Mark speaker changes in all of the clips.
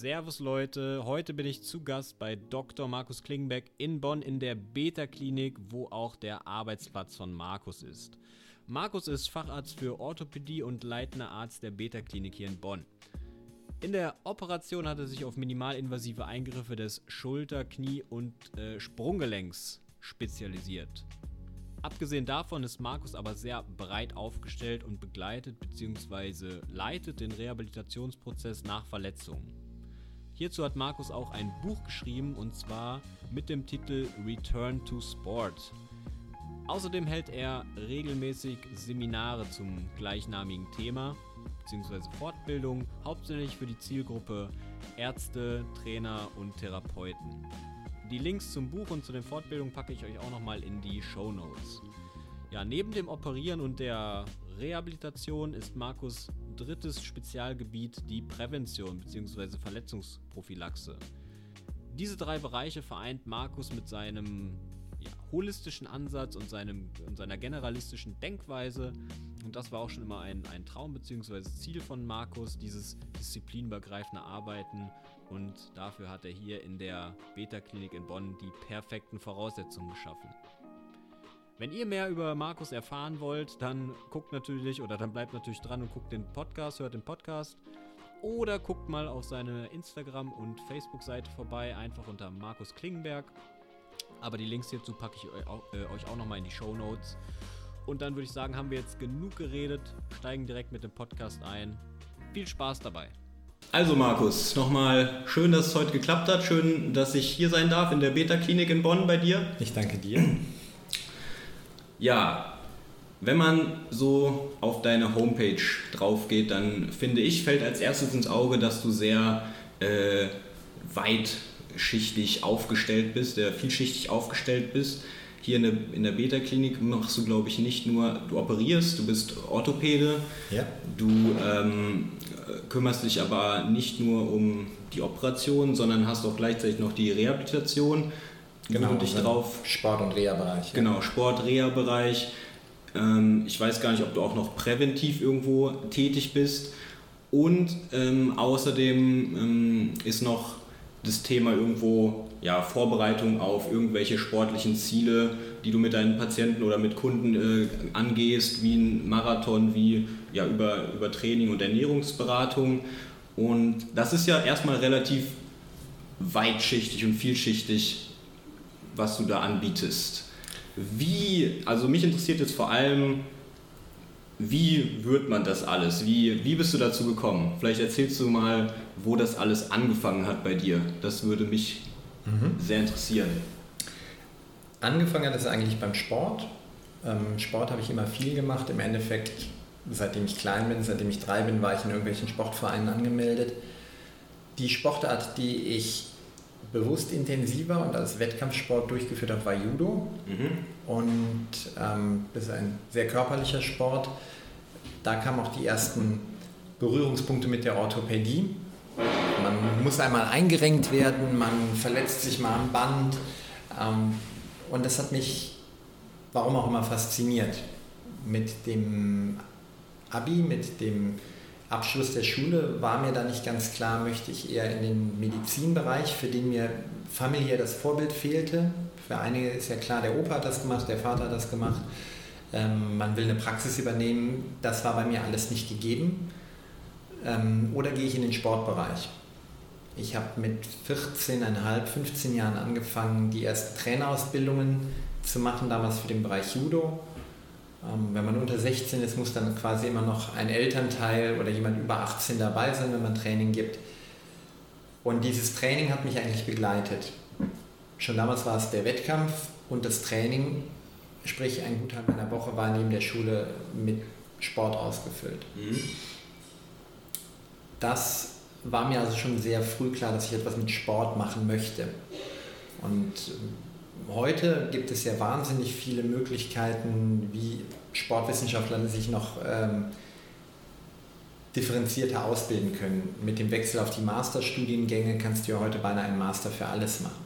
Speaker 1: Servus Leute, heute bin ich zu Gast bei Dr. Markus Klingenbeck in Bonn in der Beta-Klinik, wo auch der Arbeitsplatz von Markus ist. Markus ist Facharzt für Orthopädie und leitender Arzt der Beta-Klinik hier in Bonn. In der Operation hat er sich auf minimalinvasive Eingriffe des Schulter-, Knie- und äh, Sprunggelenks spezialisiert. Abgesehen davon ist Markus aber sehr breit aufgestellt und begleitet bzw. leitet den Rehabilitationsprozess nach Verletzungen. Hierzu hat Markus auch ein Buch geschrieben und zwar mit dem Titel Return to Sport. Außerdem hält er regelmäßig Seminare zum gleichnamigen Thema bzw. Fortbildung, hauptsächlich für die Zielgruppe Ärzte, Trainer und Therapeuten. Die Links zum Buch und zu den Fortbildungen packe ich euch auch nochmal in die Show Notes. Ja, neben dem Operieren und der Rehabilitation ist Markus drittes Spezialgebiet die Prävention bzw. Verletzungsprophylaxe. Diese drei Bereiche vereint Markus mit seinem ja, holistischen Ansatz und, seinem, und seiner generalistischen Denkweise. Und das war auch schon immer ein, ein Traum bzw. Ziel von Markus, dieses disziplinübergreifende Arbeiten und dafür hat er hier in der Beta-Klinik in Bonn die perfekten Voraussetzungen geschaffen. Wenn ihr mehr über Markus erfahren wollt, dann guckt natürlich oder dann bleibt natürlich dran und guckt den Podcast, hört den Podcast. Oder guckt mal auf seine Instagram- und Facebook-Seite vorbei, einfach unter Markus Klingenberg. Aber die Links hierzu packe ich euch auch, äh, euch auch nochmal in die Show Notes. Und dann würde ich sagen, haben wir jetzt genug geredet, steigen direkt mit dem Podcast ein. Viel Spaß dabei! Also Markus, nochmal schön, dass es heute geklappt hat. Schön, dass ich hier sein darf in der Beta-Klinik in Bonn bei dir.
Speaker 2: Ich danke dir.
Speaker 1: Ja, wenn man so auf deine Homepage drauf geht, dann finde ich, fällt als erstes ins Auge, dass du sehr äh, weitschichtig aufgestellt bist, sehr vielschichtig aufgestellt bist. Hier in der, in der Beta-Klinik machst du, glaube ich, nicht nur, du operierst, du bist Orthopäde,
Speaker 2: ja.
Speaker 1: du ähm, kümmerst dich aber nicht nur um die Operation, sondern hast auch gleichzeitig noch die Rehabilitation.
Speaker 2: Genau, dich drauf. Sport- und Reha-Bereich.
Speaker 1: Genau, Sport-Reha-Bereich. Ähm, ich weiß gar nicht, ob du auch noch präventiv irgendwo tätig bist. Und ähm, außerdem ähm, ist noch das Thema irgendwo ja, Vorbereitung auf irgendwelche sportlichen Ziele, die du mit deinen Patienten oder mit Kunden äh, angehst, wie ein Marathon, wie ja, über, über Training und Ernährungsberatung. Und das ist ja erstmal relativ weitschichtig und vielschichtig, was du da anbietest. Wie, also mich interessiert jetzt vor allem, wie wird man das alles? Wie, wie bist du dazu gekommen? Vielleicht erzählst du mal, wo das alles angefangen hat bei dir. Das würde mich mhm. sehr interessieren.
Speaker 2: Angefangen hat es eigentlich beim Sport. Ähm, Sport habe ich immer viel gemacht. Im Endeffekt, seitdem ich klein bin, seitdem ich drei bin, war ich in irgendwelchen Sportvereinen angemeldet. Die Sportart, die ich bewusst intensiver und als Wettkampfsport durchgeführt habe, war Judo. Mhm. Und ähm, das ist ein sehr körperlicher Sport. Da kamen auch die ersten Berührungspunkte mit der Orthopädie. Man muss einmal eingerenkt werden, man verletzt sich mal am Band. Ähm, und das hat mich, warum auch immer, fasziniert. Mit dem Abi, mit dem Abschluss der Schule war mir da nicht ganz klar, möchte ich eher in den Medizinbereich, für den mir familiär das Vorbild fehlte. Für einige ist ja klar, der Opa hat das gemacht, der Vater hat das gemacht. Ähm, man will eine Praxis übernehmen. Das war bei mir alles nicht gegeben. Ähm, oder gehe ich in den Sportbereich? Ich habe mit 14,5, 15 Jahren angefangen, die ersten Trainerausbildungen zu machen, damals für den Bereich Judo. Ähm, wenn man unter 16 ist, muss dann quasi immer noch ein Elternteil oder jemand über 18 dabei sein, wenn man Training gibt. Und dieses Training hat mich eigentlich begleitet. Schon damals war es der Wettkampf und das Training, sprich ein Gutteil meiner Woche war neben der Schule mit Sport ausgefüllt. Mhm. Das war mir also schon sehr früh klar, dass ich etwas mit Sport machen möchte. Und ähm, heute gibt es ja wahnsinnig viele Möglichkeiten, wie Sportwissenschaftler sich noch ähm, differenzierter ausbilden können. Mit dem Wechsel auf die Masterstudiengänge kannst du ja heute beinahe einen Master für alles machen.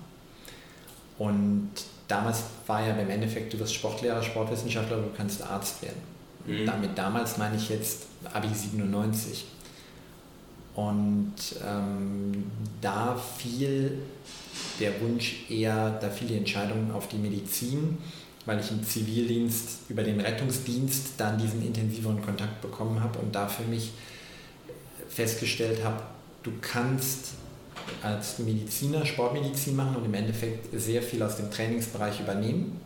Speaker 2: Und damals war ja im Endeffekt, du wirst Sportlehrer, Sportwissenschaftler, du kannst Arzt werden. Mhm. Damit damals meine ich jetzt Abi 97. Und ähm, da fiel der Wunsch eher, da fiel die Entscheidung auf die Medizin, weil ich im Zivildienst über den Rettungsdienst dann diesen intensiveren Kontakt bekommen habe und da für mich festgestellt habe, du kannst als Mediziner Sportmedizin machen und im Endeffekt sehr viel aus dem Trainingsbereich übernehmen.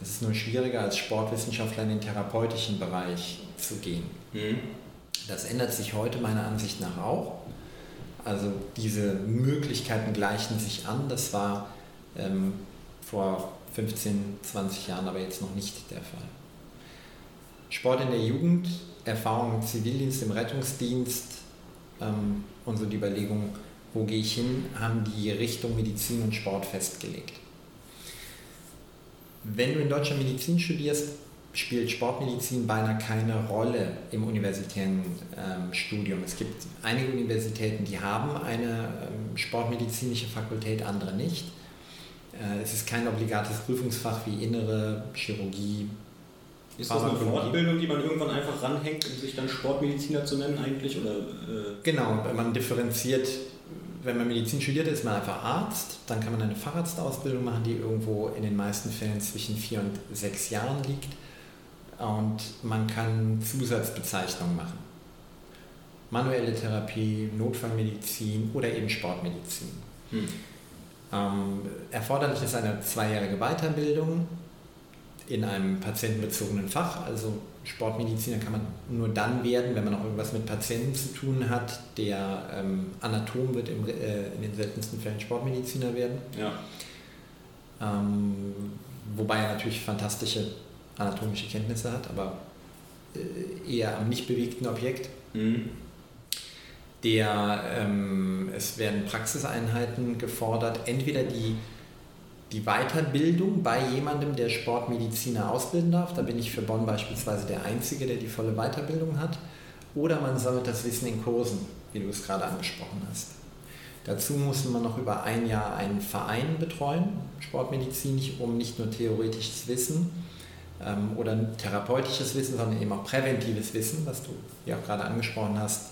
Speaker 2: Es ist nur schwieriger als Sportwissenschaftler in den therapeutischen Bereich zu gehen. Mhm. Das ändert sich heute meiner Ansicht nach auch. Also diese Möglichkeiten gleichen sich an. Das war ähm, vor 15, 20 Jahren aber jetzt noch nicht der Fall. Sport in der Jugend, Erfahrung im Zivildienst, im Rettungsdienst ähm, und so die Überlegung, wo gehe ich hin, haben die Richtung Medizin und Sport festgelegt. Wenn du in Deutschland Medizin studierst, spielt Sportmedizin beinahe keine Rolle im universitären ähm, Studium. Es gibt einige Universitäten, die haben eine ähm, sportmedizinische Fakultät, andere nicht. Äh, es ist kein obligates Prüfungsfach wie innere Chirurgie.
Speaker 3: Ist das eine Fortbildung, die man irgendwann einfach ranhängt, um sich dann Sportmediziner zu nennen eigentlich? Oder,
Speaker 2: äh genau, wenn man differenziert wenn man Medizin studiert, ist man einfach Arzt. Dann kann man eine Facharztausbildung machen, die irgendwo in den meisten Fällen zwischen vier und sechs Jahren liegt. Und man kann Zusatzbezeichnungen machen. Manuelle Therapie, Notfallmedizin oder eben Sportmedizin. Hm. Ähm, erforderlich ist eine zweijährige Weiterbildung in einem patientenbezogenen Fach. Also Sportmediziner kann man nur dann werden, wenn man auch irgendwas mit Patienten zu tun hat. Der ähm, Anatom wird im, äh, in den seltensten Fällen Sportmediziner werden. Ja. Ähm, wobei er natürlich fantastische anatomische Kenntnisse hat, aber äh, eher am nicht bewegten Objekt. Mhm. Der, ähm, es werden Praxiseinheiten gefordert, entweder die die Weiterbildung bei jemandem, der Sportmediziner ausbilden darf. Da bin ich für Bonn beispielsweise der Einzige, der die volle Weiterbildung hat. Oder man sammelt das Wissen in Kursen, wie du es gerade angesprochen hast. Dazu muss man noch über ein Jahr einen Verein betreuen, sportmedizinisch, um nicht nur theoretisches Wissen ähm, oder therapeutisches Wissen, sondern eben auch präventives Wissen, was du ja auch gerade angesprochen hast,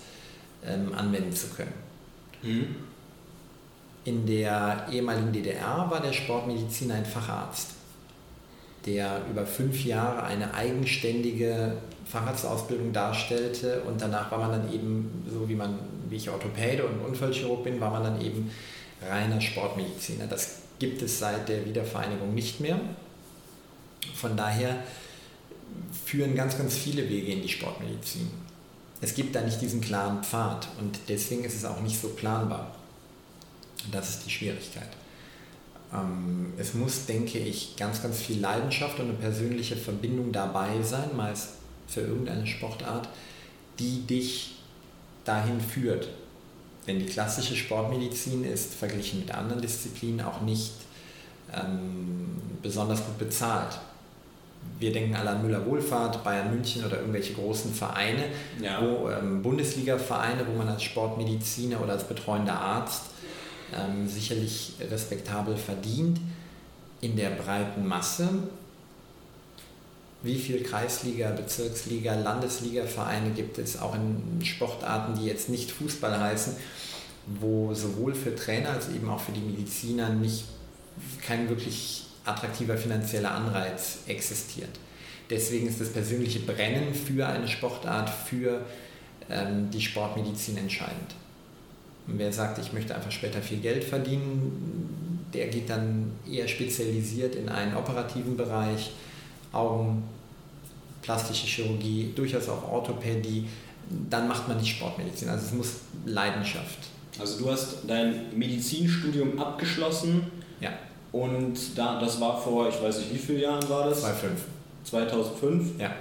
Speaker 2: ähm, anwenden zu können. Mhm. In der ehemaligen DDR war der Sportmediziner ein Facharzt, der über fünf Jahre eine eigenständige Facharztausbildung darstellte und danach war man dann eben, so wie man, wie ich Orthopäde und Unfallchirurg bin, war man dann eben reiner Sportmediziner. Das gibt es seit der Wiedervereinigung nicht mehr. Von daher führen ganz, ganz viele Wege in die Sportmedizin. Es gibt da nicht diesen klaren Pfad und deswegen ist es auch nicht so planbar. Das ist die Schwierigkeit. Ähm, es muss, denke ich, ganz, ganz viel Leidenschaft und eine persönliche Verbindung dabei sein, meist für irgendeine Sportart, die dich dahin führt. Denn die klassische Sportmedizin ist verglichen mit anderen Disziplinen auch nicht ähm, besonders gut bezahlt. Wir denken alle an Müller Wohlfahrt, Bayern München oder irgendwelche großen Vereine, ja. wo ähm, Bundesliga-Vereine, wo man als Sportmediziner oder als betreuender Arzt ähm, sicherlich respektabel verdient. In der breiten Masse, wie viele Kreisliga, Bezirksliga, Landesliga-Vereine gibt es auch in Sportarten, die jetzt nicht Fußball heißen, wo sowohl für Trainer als eben auch für die Mediziner nicht kein wirklich attraktiver finanzieller Anreiz existiert. Deswegen ist das persönliche Brennen für eine Sportart, für ähm, die Sportmedizin entscheidend. Und wer sagt, ich möchte einfach später viel Geld verdienen, der geht dann eher spezialisiert in einen operativen Bereich, Augen, plastische Chirurgie, durchaus auch Orthopädie. Dann macht man nicht Sportmedizin. Also es muss Leidenschaft.
Speaker 3: Also du hast dein Medizinstudium abgeschlossen.
Speaker 2: Ja.
Speaker 3: Und da, das war vor, ich weiß nicht, wie vielen Jahren war das?
Speaker 2: 2005.
Speaker 3: 2005?
Speaker 2: Ja.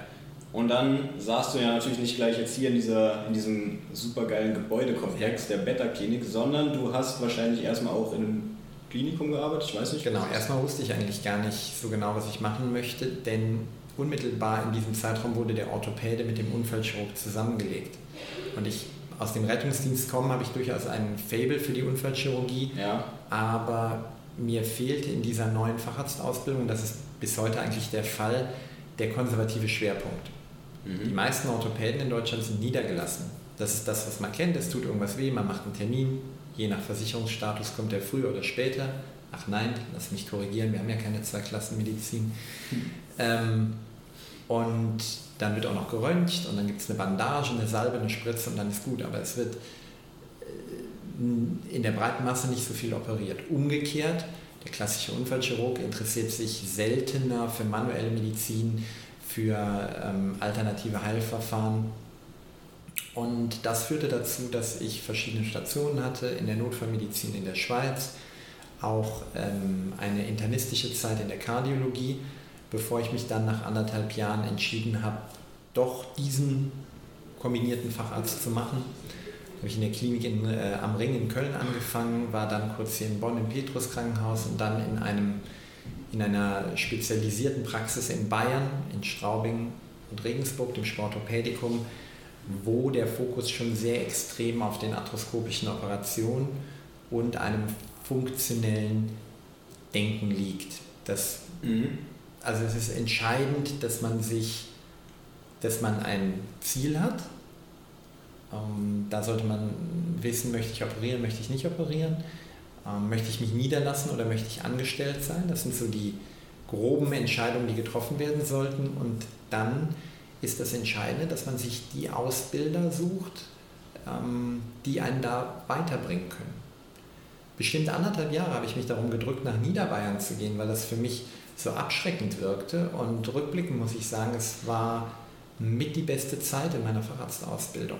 Speaker 3: Und dann saßt du ja natürlich nicht gleich jetzt hier in, dieser, in diesem supergeilen Gebäudekomplex der Beta-Klinik, sondern du hast wahrscheinlich erstmal auch in einem Klinikum gearbeitet, ich weiß nicht.
Speaker 2: Genau, erstmal wusste ich eigentlich gar nicht so genau, was ich machen möchte, denn unmittelbar in diesem Zeitraum wurde der Orthopäde mit dem Unfallchirurg zusammengelegt. Und ich aus dem Rettungsdienst komme, habe ich durchaus einen Fable für die Unfallchirurgie,
Speaker 3: ja.
Speaker 2: aber mir fehlte in dieser neuen Facharztausbildung, das ist bis heute eigentlich der Fall, der konservative Schwerpunkt. Mhm. Die meisten Orthopäden in Deutschland sind niedergelassen. Das ist das, was man kennt. Es tut irgendwas weh, man macht einen Termin. Je nach Versicherungsstatus kommt er früher oder später. Ach nein, lass mich korrigieren, wir haben ja keine Zwei-Klassen-Medizin. Hm. Ähm, und dann wird auch noch geröntgt und dann gibt es eine Bandage, eine Salbe, eine Spritze und dann ist gut. Aber es wird in der breiten Masse nicht so viel operiert. Umgekehrt, der klassische Unfallchirurg interessiert sich seltener für manuelle Medizin, für ähm, alternative Heilverfahren. Und das führte dazu, dass ich verschiedene Stationen hatte in der Notfallmedizin in der Schweiz, auch ähm, eine internistische Zeit in der Kardiologie, bevor ich mich dann nach anderthalb Jahren entschieden habe, doch diesen kombinierten Facharzt zu machen. Habe ich in der Klinik in, äh, am Ring in Köln angefangen, war dann kurz hier in Bonn im Petrus Krankenhaus und dann in einem in einer spezialisierten Praxis in Bayern, in Straubing und Regensburg, dem Sportorpädikum, wo der Fokus schon sehr extrem auf den arthroskopischen Operationen und einem funktionellen Denken liegt. Das, mhm. Also es ist entscheidend, dass man sich, dass man ein Ziel hat. Ähm, da sollte man wissen, möchte ich operieren, möchte ich nicht operieren ähm, möchte ich mich niederlassen oder möchte ich angestellt sein? Das sind so die groben Entscheidungen, die getroffen werden sollten. Und dann ist das Entscheidende, dass man sich die Ausbilder sucht, ähm, die einen da weiterbringen können. Bestimmt anderthalb Jahre habe ich mich darum gedrückt, nach Niederbayern zu gehen, weil das für mich so abschreckend wirkte. Und rückblickend muss ich sagen, es war mit die beste Zeit in meiner Facharztausbildung.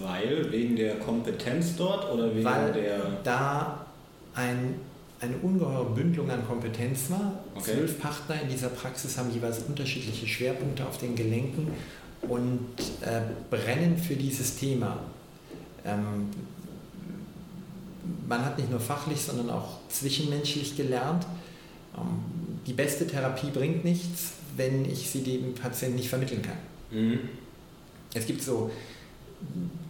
Speaker 3: Weil? Wegen der Kompetenz dort oder wegen
Speaker 2: Weil
Speaker 3: der.
Speaker 2: Da ein, eine ungeheure Bündelung an Kompetenz war. Okay. Zwölf Partner in dieser Praxis haben jeweils unterschiedliche Schwerpunkte auf den Gelenken und äh, brennen für dieses Thema. Ähm, man hat nicht nur fachlich, sondern auch zwischenmenschlich gelernt. Ähm, die beste Therapie bringt nichts, wenn ich sie dem Patienten nicht vermitteln kann. Mhm. Es gibt so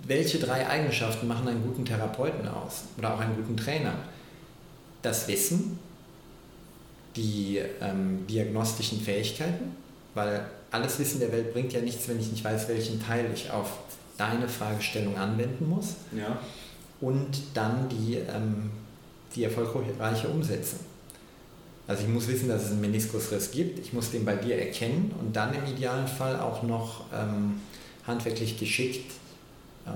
Speaker 2: welche drei Eigenschaften machen einen guten Therapeuten aus oder auch einen guten Trainer? Das Wissen, die ähm, diagnostischen Fähigkeiten, weil alles Wissen der Welt bringt ja nichts, wenn ich nicht weiß, welchen Teil ich auf deine Fragestellung anwenden muss.
Speaker 3: Ja.
Speaker 2: Und dann die, ähm, die erfolgreiche Umsetzung. Also ich muss wissen, dass es einen Meniskusriss gibt, ich muss den bei dir erkennen und dann im idealen Fall auch noch ähm, handwerklich geschickt ähm,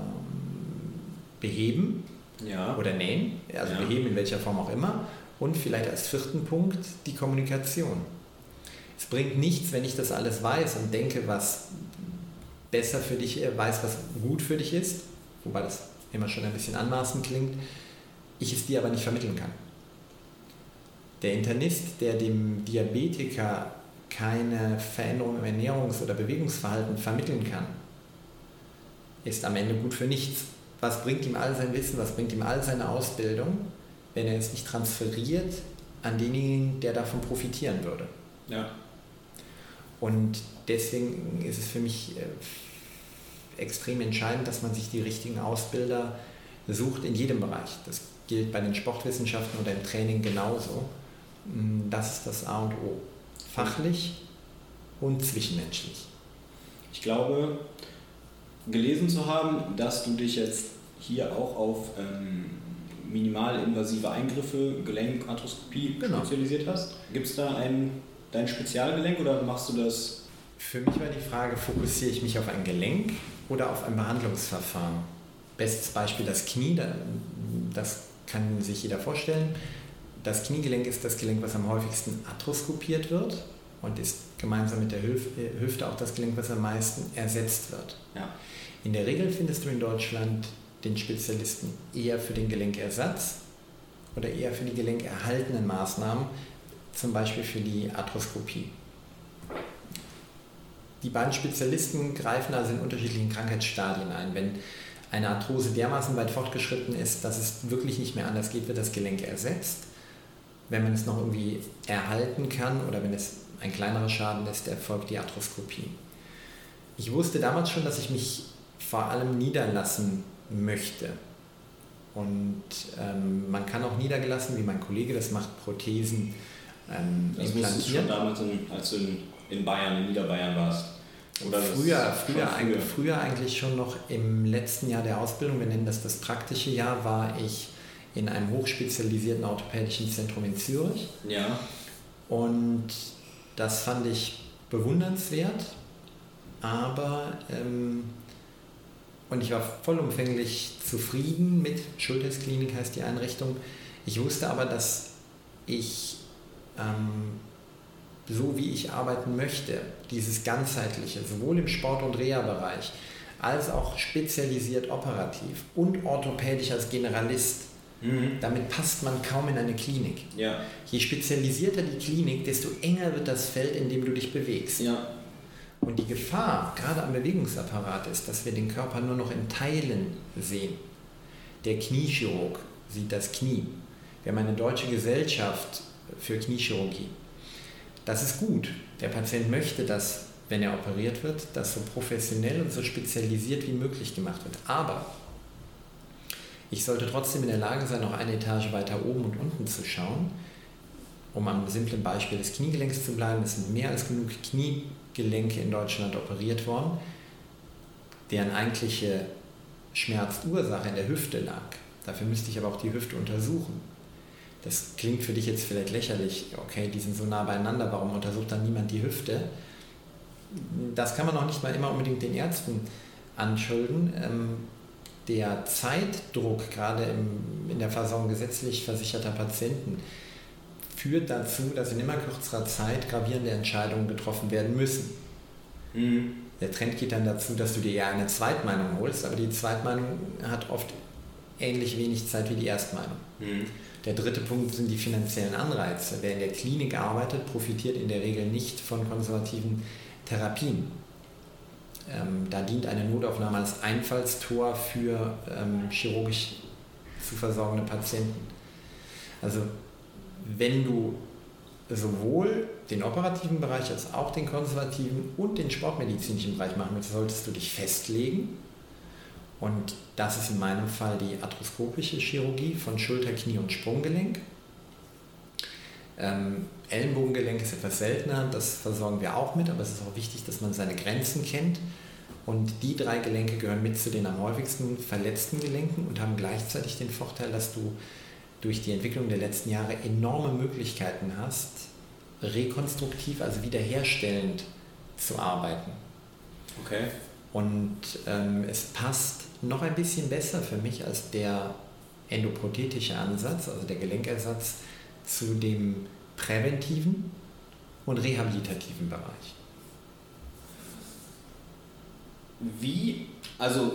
Speaker 2: beheben
Speaker 3: ja.
Speaker 2: oder nähen, also ja. beheben in welcher Form auch immer. Und vielleicht als vierten Punkt die Kommunikation. Es bringt nichts, wenn ich das alles weiß und denke, was besser für dich, äh, weiß, was gut für dich ist, wobei das immer schon ein bisschen anmaßend klingt, ich es dir aber nicht vermitteln kann. Der Internist, der dem Diabetiker keine Veränderung im Ernährungs- oder Bewegungsverhalten vermitteln kann, ist am Ende gut für nichts. Was bringt ihm all sein Wissen, was bringt ihm all seine Ausbildung, wenn er es nicht transferiert an denjenigen, der davon profitieren würde?
Speaker 3: Ja.
Speaker 2: Und deswegen ist es für mich äh, extrem entscheidend, dass man sich die richtigen Ausbilder sucht in jedem Bereich. Das gilt bei den Sportwissenschaften oder im Training genauso. Mm, das ist das A und O. Fachlich und zwischenmenschlich.
Speaker 3: Ich glaube, gelesen zu haben, dass du dich jetzt hier auch auf ähm, minimalinvasive Eingriffe, Gelenkarthroskopie genau. spezialisiert hast. Gibt es da ein, dein Spezialgelenk oder machst du das?
Speaker 2: Für mich war die Frage, fokussiere ich mich auf ein Gelenk oder auf ein Behandlungsverfahren? Bestes Beispiel das Knie, das kann sich jeder vorstellen. Das Kniegelenk ist das Gelenk, was am häufigsten arthroskopiert wird und ist gemeinsam mit der Hüfte auch das Gelenk, was am meisten ersetzt wird.
Speaker 3: Ja.
Speaker 2: In der Regel findest du in Deutschland den Spezialisten eher für den Gelenkersatz oder eher für die gelenkerhaltenden Maßnahmen, zum Beispiel für die Arthroskopie. Die beiden Spezialisten greifen also in unterschiedlichen Krankheitsstadien ein. Wenn eine Arthrose dermaßen weit fortgeschritten ist, dass es wirklich nicht mehr anders geht, wird das Gelenk ersetzt. Wenn man es noch irgendwie erhalten kann oder wenn es ein kleinerer Schaden ist, erfolgt die Arthroskopie. Ich wusste damals schon, dass ich mich vor allem niederlassen möchte. Und ähm, man kann auch niedergelassen, wie mein Kollege das macht, Prothesen
Speaker 3: ähm, das implantieren. Das schon damals, in, als du in, in, Bayern, in Niederbayern warst.
Speaker 2: Oder früher, früher, früher. früher eigentlich schon noch im letzten Jahr der Ausbildung, wir nennen das das praktische Jahr, war ich in einem hochspezialisierten orthopädischen Zentrum in Zürich.
Speaker 3: Ja.
Speaker 2: Und das fand ich bewundernswert, aber ähm, und ich war vollumfänglich zufrieden mit Schultersklinik heißt die Einrichtung. Ich wusste aber, dass ich ähm, so wie ich arbeiten möchte, dieses ganzheitliche, sowohl im Sport- und Reha-Bereich, als auch spezialisiert operativ und orthopädisch als Generalist, mhm. damit passt man kaum in eine Klinik.
Speaker 3: Ja.
Speaker 2: Je spezialisierter die Klinik, desto enger wird das Feld, in dem du dich bewegst.
Speaker 3: Ja.
Speaker 2: Und die Gefahr, gerade am Bewegungsapparat, ist, dass wir den Körper nur noch in Teilen sehen. Der Kniechirurg sieht das Knie. Wir haben eine deutsche Gesellschaft für Kniechirurgie. Das ist gut. Der Patient möchte, dass, wenn er operiert wird, das so professionell und so spezialisiert wie möglich gemacht wird. Aber ich sollte trotzdem in der Lage sein, noch eine Etage weiter oben und unten zu schauen, um am simplen Beispiel des Kniegelenks zu bleiben. Es sind mehr als genug Kniegelenke in Deutschland operiert worden, deren eigentliche Schmerzursache in der Hüfte lag. Dafür müsste ich aber auch die Hüfte untersuchen das klingt für dich jetzt vielleicht lächerlich, okay, die sind so nah beieinander, warum untersucht dann niemand die Hüfte? Das kann man auch nicht mal immer unbedingt den Ärzten anschulden. Ähm, der Zeitdruck, gerade im, in der Versorgung gesetzlich versicherter Patienten, führt dazu, dass in immer kürzerer Zeit gravierende Entscheidungen getroffen werden müssen. Mhm. Der Trend geht dann dazu, dass du dir ja eine Zweitmeinung holst, aber die Zweitmeinung hat oft ähnlich wenig Zeit wie die Erstmeinung. Mhm. Der dritte Punkt sind die finanziellen Anreize. Wer in der Klinik arbeitet, profitiert in der Regel nicht von konservativen Therapien. Ähm, da dient eine Notaufnahme als Einfallstor für ähm, chirurgisch zu versorgende Patienten. Also wenn du sowohl den operativen Bereich als auch den konservativen und den sportmedizinischen Bereich machen willst, solltest du dich festlegen und das ist in meinem Fall die arthroskopische Chirurgie von Schulter, Knie und Sprunggelenk. Ähm, Ellenbogengelenk ist etwas seltener, das versorgen wir auch mit, aber es ist auch wichtig, dass man seine Grenzen kennt. Und die drei Gelenke gehören mit zu den am häufigsten verletzten Gelenken und haben gleichzeitig den Vorteil, dass du durch die Entwicklung der letzten Jahre enorme Möglichkeiten hast, rekonstruktiv, also wiederherstellend zu arbeiten.
Speaker 3: Okay.
Speaker 2: Und ähm, es passt noch ein bisschen besser für mich als der endoprothetische Ansatz, also der Gelenkersatz, zu dem präventiven und rehabilitativen Bereich.
Speaker 3: Wie, also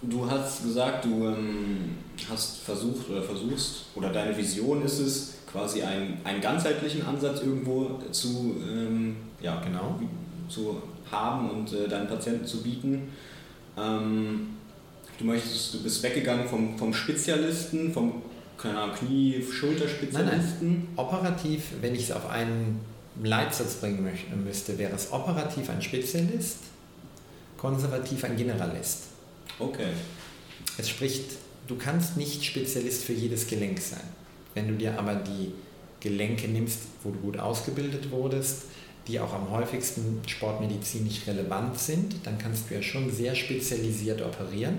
Speaker 3: du hast gesagt, du ähm, hast versucht oder versuchst, oder deine Vision ist es, quasi einen, einen ganzheitlichen Ansatz irgendwo zu, ähm, ja, genau. zu haben und äh, deinen Patienten zu bieten. Ähm, du möchtest, du bist weggegangen vom, vom Spezialisten, vom keine Ahnung, Knie, Schulterspezialisten. Nein,
Speaker 2: nein. Operativ, wenn ich es auf einen Leitsatz bringen müsste, wäre es operativ ein Spezialist, konservativ ein Generalist.
Speaker 3: Okay.
Speaker 2: Es spricht, du kannst nicht Spezialist für jedes Gelenk sein. Wenn du dir aber die Gelenke nimmst, wo du gut ausgebildet wurdest, die auch am häufigsten sportmedizinisch relevant sind, dann kannst du ja schon sehr spezialisiert operieren,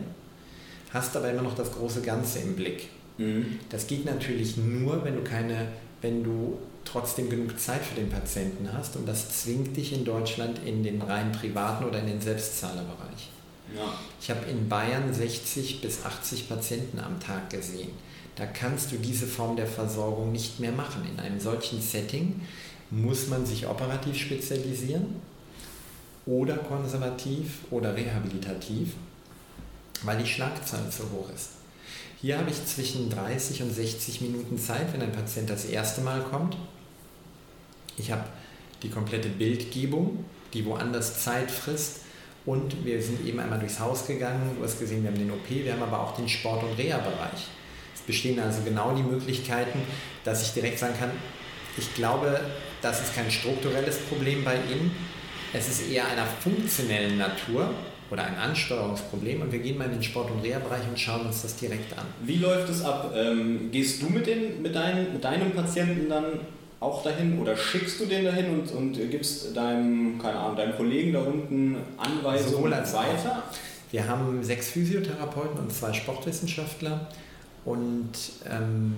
Speaker 2: hast aber immer noch das große Ganze im Blick. Mhm. Das geht natürlich nur, wenn du keine, wenn du trotzdem genug Zeit für den Patienten hast und das zwingt dich in Deutschland in den rein privaten oder in den Selbstzahlerbereich.
Speaker 3: Ja.
Speaker 2: Ich habe in Bayern 60 bis 80 Patienten am Tag gesehen. Da kannst du diese Form der Versorgung nicht mehr machen. In einem solchen Setting muss man sich operativ spezialisieren oder konservativ oder rehabilitativ, weil die Schlagzahl zu hoch ist. Hier habe ich zwischen 30 und 60 Minuten Zeit, wenn ein Patient das erste Mal kommt. Ich habe die komplette Bildgebung, die woanders Zeit frisst. Und wir sind eben einmal durchs Haus gegangen. Du hast gesehen, wir haben den OP, wir haben aber auch den Sport- und Reha-Bereich. Es bestehen also genau die Möglichkeiten, dass ich direkt sagen kann, ich glaube, das ist kein strukturelles Problem bei Ihnen. Es ist eher einer funktionellen Natur oder ein Ansteuerungsproblem und wir gehen mal in den Sport- und Reha-Bereich und schauen uns das direkt an.
Speaker 3: Wie läuft es ab? Ähm, gehst du mit, den, mit, dein, mit deinem Patienten dann auch dahin oder schickst du den dahin und, und gibst deinem, keine Ahnung, deinem Kollegen da unten Anweisungen
Speaker 2: als weiter? Wir haben sechs Physiotherapeuten und zwei Sportwissenschaftler und ähm,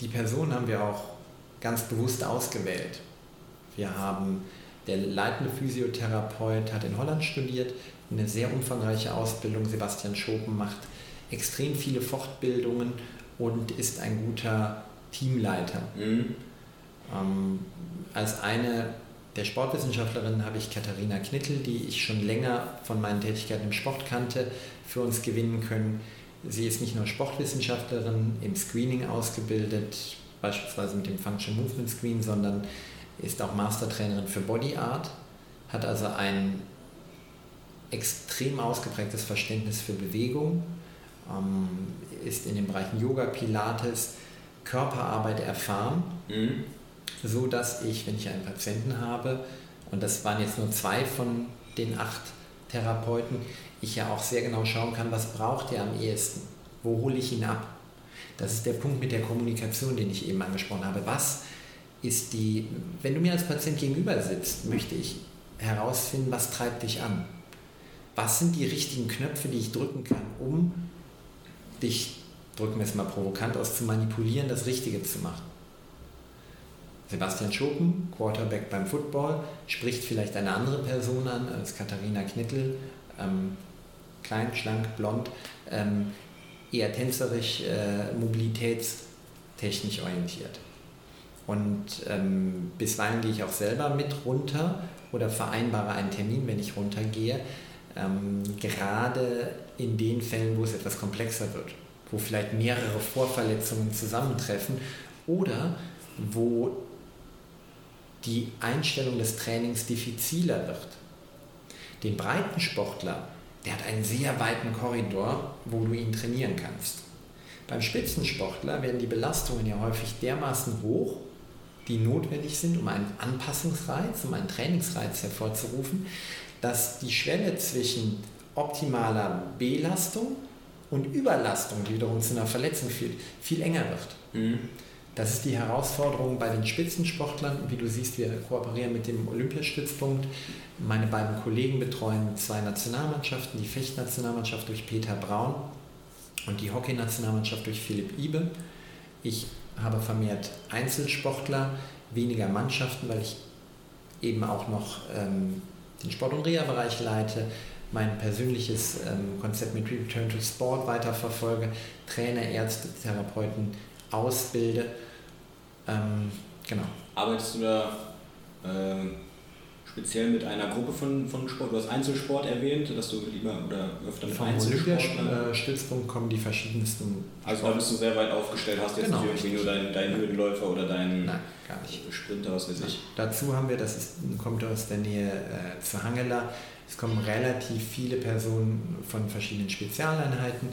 Speaker 2: die Personen haben wir auch ganz bewusst ausgewählt. Wir haben der leitende Physiotherapeut hat in Holland studiert, eine sehr umfangreiche Ausbildung. Sebastian Schopen macht extrem viele Fortbildungen und ist ein guter Teamleiter. Mhm. Ähm, als eine der Sportwissenschaftlerinnen habe ich Katharina Knittel, die ich schon länger von meinen Tätigkeiten im Sport kannte, für uns gewinnen können. Sie ist nicht nur Sportwissenschaftlerin im Screening ausgebildet, beispielsweise mit dem Function Movement Screen, sondern ist auch Mastertrainerin für Body Art, hat also ein extrem ausgeprägtes Verständnis für Bewegung, ähm, ist in den Bereichen Yoga, Pilates, Körperarbeit erfahren, mhm. so dass ich, wenn ich einen Patienten habe, und das waren jetzt nur zwei von den acht Therapeuten, ich ja auch sehr genau schauen kann, was braucht er am ehesten, wo hole ich ihn ab. Das ist der Punkt mit der Kommunikation, den ich eben angesprochen habe. Was ist die, wenn du mir als Patient gegenüber sitzt, möchte ich herausfinden, was treibt dich an? Was sind die richtigen Knöpfe, die ich drücken kann, um dich, drücken wir es mal provokant aus, zu manipulieren, das Richtige zu machen? Sebastian Schopen, Quarterback beim Football, spricht vielleicht eine andere Person an als Katharina Knittel, ähm, klein, schlank, blond, ähm, eher tänzerisch, äh, mobilitätstechnisch orientiert. Und ähm, bisweilen gehe ich auch selber mit runter oder vereinbare einen Termin, wenn ich runtergehe. Ähm, gerade in den Fällen, wo es etwas komplexer wird, wo vielleicht mehrere Vorverletzungen zusammentreffen oder wo die Einstellung des Trainings diffiziler wird. Den Breitensportler, der hat einen sehr weiten Korridor, wo du ihn trainieren kannst. Beim Spitzensportler werden die Belastungen ja häufig dermaßen hoch, die notwendig sind, um einen Anpassungsreiz, um einen Trainingsreiz hervorzurufen, dass die Schwelle zwischen optimaler Belastung und Überlastung, die wiederum zu einer Verletzung führt, viel enger wird. Mhm. Das ist die Herausforderung bei den Spitzensportlern. Wie du siehst, wir kooperieren mit dem Olympiastützpunkt. Meine beiden Kollegen betreuen zwei Nationalmannschaften, die Fechtnationalmannschaft durch Peter Braun und die Hockeynationalmannschaft durch Philipp Ibe. Ich habe vermehrt Einzelsportler, weniger Mannschaften, weil ich eben auch noch ähm, den Sport- und Reha-Bereich leite, mein persönliches ähm, Konzept mit Return to Sport weiterverfolge, Trainer, Ärzte, Therapeuten ausbilde. Ähm, genau.
Speaker 3: Arbeitest du da ähm, speziell mit einer Gruppe von, von Sport. Du hast Einzelsport erwähnt, dass du lieber oder öfter mit
Speaker 2: Vom Einzelsport. Stützpunkt kommen die verschiedensten.
Speaker 3: Also da bist du sehr weit aufgestellt, hast jetzt genau, nicht irgendwie nur deinen dein Höhenläufer oder deinen
Speaker 2: Nein, gar nicht.
Speaker 3: Sprinter, was weiß ich.
Speaker 2: Dazu haben wir, das ist, kommt aus der Nähe äh, zu Hangela, es kommen relativ viele Personen von verschiedenen Spezialeinheiten,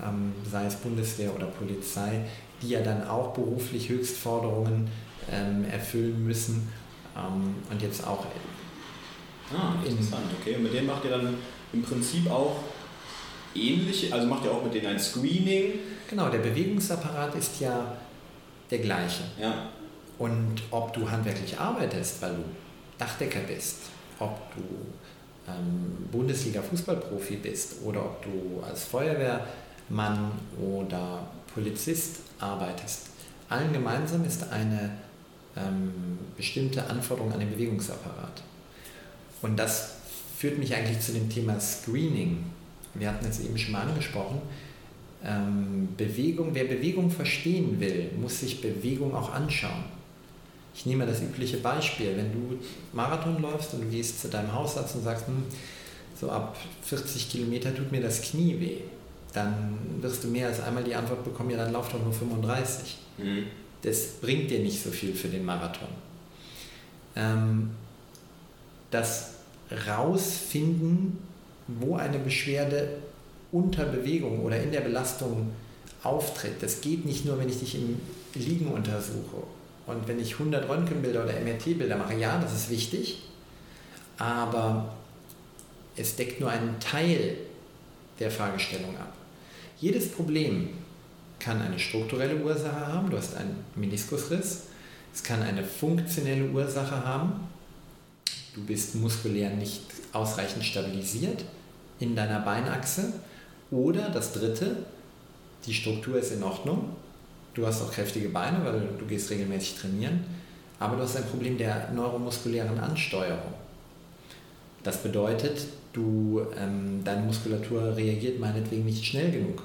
Speaker 2: ähm, sei es Bundeswehr oder Polizei, die ja dann auch beruflich Höchstforderungen ähm, erfüllen müssen ähm, und jetzt auch
Speaker 3: Ah, interessant, okay. Und mit denen macht ihr dann im Prinzip auch ähnliche, also macht ihr auch mit denen ein Screening?
Speaker 2: Genau, der Bewegungsapparat ist ja der gleiche.
Speaker 3: Ja.
Speaker 2: Und ob du handwerklich arbeitest, weil du Dachdecker bist, ob du ähm, Bundesliga-Fußballprofi bist oder ob du als Feuerwehrmann oder Polizist arbeitest, allen gemeinsam ist eine ähm, bestimmte Anforderung an den Bewegungsapparat. Und das führt mich eigentlich zu dem Thema Screening. Wir hatten es eben schon mal angesprochen. Ähm, Bewegung, wer Bewegung verstehen will, muss sich Bewegung auch anschauen. Ich nehme das übliche Beispiel. Wenn du Marathon läufst und du gehst zu deinem Hausarzt und sagst, hm, so ab 40 Kilometer tut mir das Knie weh, dann wirst du mehr als einmal die Antwort bekommen, ja, dann lauf doch nur 35. Mhm. Das bringt dir nicht so viel für den Marathon. Ähm, das Rausfinden, wo eine Beschwerde unter Bewegung oder in der Belastung auftritt. Das geht nicht nur, wenn ich dich im Liegen untersuche und wenn ich 100 Röntgenbilder oder MRT-Bilder mache. Ja, das ist wichtig, aber es deckt nur einen Teil der Fragestellung ab. Jedes Problem kann eine strukturelle Ursache haben. Du hast einen Meniskusriss, Es kann eine funktionelle Ursache haben. Du bist muskulär nicht ausreichend stabilisiert in deiner Beinachse. Oder das dritte, die Struktur ist in Ordnung. Du hast auch kräftige Beine, weil du gehst regelmäßig trainieren. Aber du hast ein Problem der neuromuskulären Ansteuerung. Das bedeutet, du, ähm, deine Muskulatur reagiert meinetwegen nicht schnell genug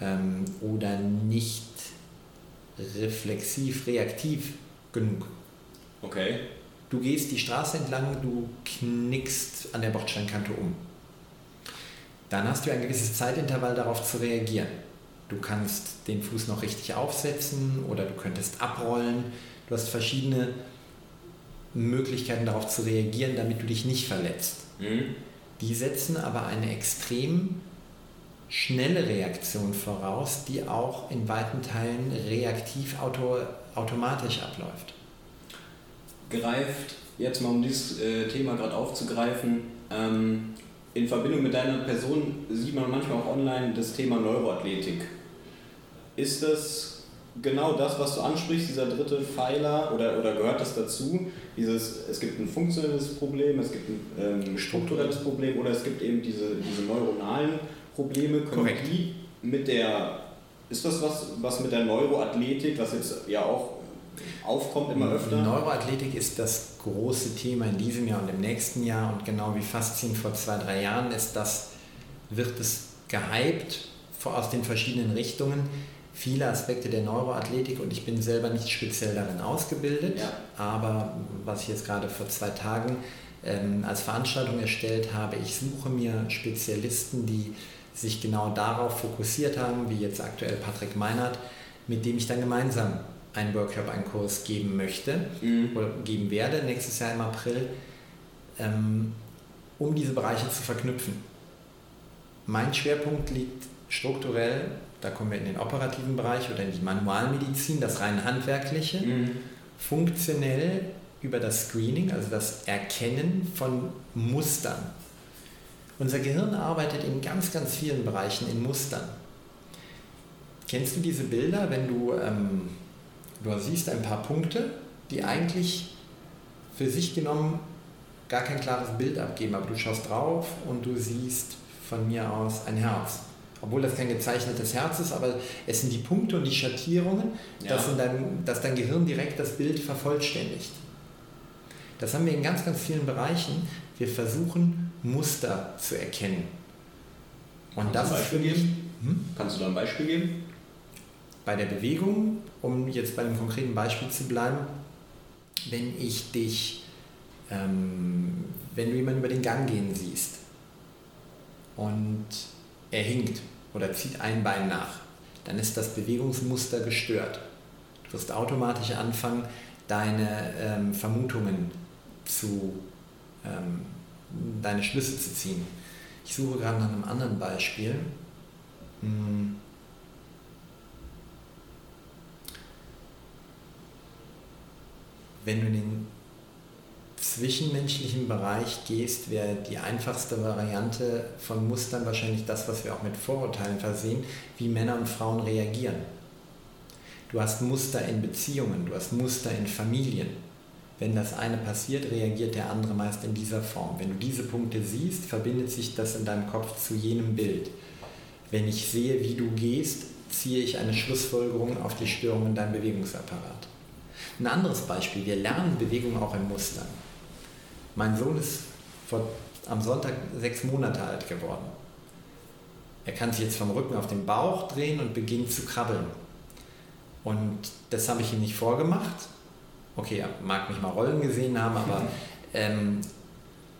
Speaker 2: ähm, oder nicht reflexiv, reaktiv genug.
Speaker 3: Okay.
Speaker 2: Du gehst die Straße entlang, du knickst an der Bordsteinkante um. Dann hast du ein gewisses Zeitintervall darauf zu reagieren. Du kannst den Fuß noch richtig aufsetzen oder du könntest abrollen. Du hast verschiedene Möglichkeiten darauf zu reagieren, damit du dich nicht verletzt. Mhm. Die setzen aber eine extrem schnelle Reaktion voraus, die auch in weiten Teilen reaktiv auto, automatisch abläuft.
Speaker 3: Greift, jetzt mal um dieses äh, Thema gerade aufzugreifen, ähm, in Verbindung mit deiner Person sieht man manchmal auch online das Thema Neuroathletik. Ist das genau das, was du ansprichst, dieser dritte Pfeiler, oder, oder gehört das dazu? Dieses, es gibt ein funktionelles Problem, es gibt ein ähm, strukturelles Problem oder es gibt eben diese, diese neuronalen Probleme. Können
Speaker 2: Korrekt.
Speaker 3: die mit der, ist das was, was mit der Neuroathletik, was jetzt ja auch aufkommt immer öfter?
Speaker 2: Neuroathletik ist das große Thema in diesem Jahr und im nächsten Jahr und genau wie Faszien vor zwei, drei Jahren ist das, wird es gehypt aus den verschiedenen Richtungen viele Aspekte der Neuroathletik und ich bin selber nicht speziell darin ausgebildet, ja. aber was ich jetzt gerade vor zwei Tagen ähm, als Veranstaltung erstellt habe, ich suche mir Spezialisten, die sich genau darauf fokussiert haben, wie jetzt aktuell Patrick Meinert, mit dem ich dann gemeinsam einen Workshop, einen Kurs geben möchte mhm. oder geben werde nächstes Jahr im April, ähm, um diese Bereiche zu verknüpfen. Mein Schwerpunkt liegt strukturell da kommen wir in den operativen Bereich oder in die Manualmedizin, das rein handwerkliche, mhm. funktionell über das Screening, also das Erkennen von Mustern. Unser Gehirn arbeitet in ganz, ganz vielen Bereichen in Mustern. Kennst du diese Bilder, wenn du, ähm, du siehst ein paar Punkte, die eigentlich für sich genommen gar kein klares Bild abgeben, aber du schaust drauf und du siehst von mir aus ein Herz obwohl das kein gezeichnetes Herz ist, aber es sind die Punkte und die Schattierungen, ja. dass, dein, dass dein Gehirn direkt das Bild vervollständigt. Das haben wir in ganz, ganz vielen Bereichen. Wir versuchen Muster zu erkennen.
Speaker 3: Und Kannst das ist für mich. Hm? Kannst du da ein Beispiel geben?
Speaker 2: Bei der Bewegung, um jetzt bei einem konkreten Beispiel zu bleiben, wenn ich dich, ähm, wenn du jemanden über den Gang gehen siehst und er hinkt oder zieht ein Bein nach, dann ist das Bewegungsmuster gestört. Du wirst automatisch anfangen, deine ähm, Vermutungen zu, ähm, deine Schlüsse zu ziehen. Ich suche gerade nach einem anderen Beispiel. Hm. Wenn du den zwischenmenschlichen Bereich gehst, wäre die einfachste Variante von Mustern wahrscheinlich das, was wir auch mit Vorurteilen versehen, wie Männer und Frauen reagieren. Du hast Muster in Beziehungen, du hast Muster in Familien. Wenn das eine passiert, reagiert der andere meist in dieser Form. Wenn du diese Punkte siehst, verbindet sich das in deinem Kopf zu jenem Bild. Wenn ich sehe, wie du gehst, ziehe ich eine Schlussfolgerung auf die Störung in deinem Bewegungsapparat. Ein anderes Beispiel, wir lernen Bewegung auch in Mustern. Mein Sohn ist vor, am Sonntag sechs Monate alt geworden. Er kann sich jetzt vom Rücken auf den Bauch drehen und beginnt zu krabbeln. Und das habe ich ihm nicht vorgemacht. Okay, er mag mich mal Rollen gesehen haben, aber ähm,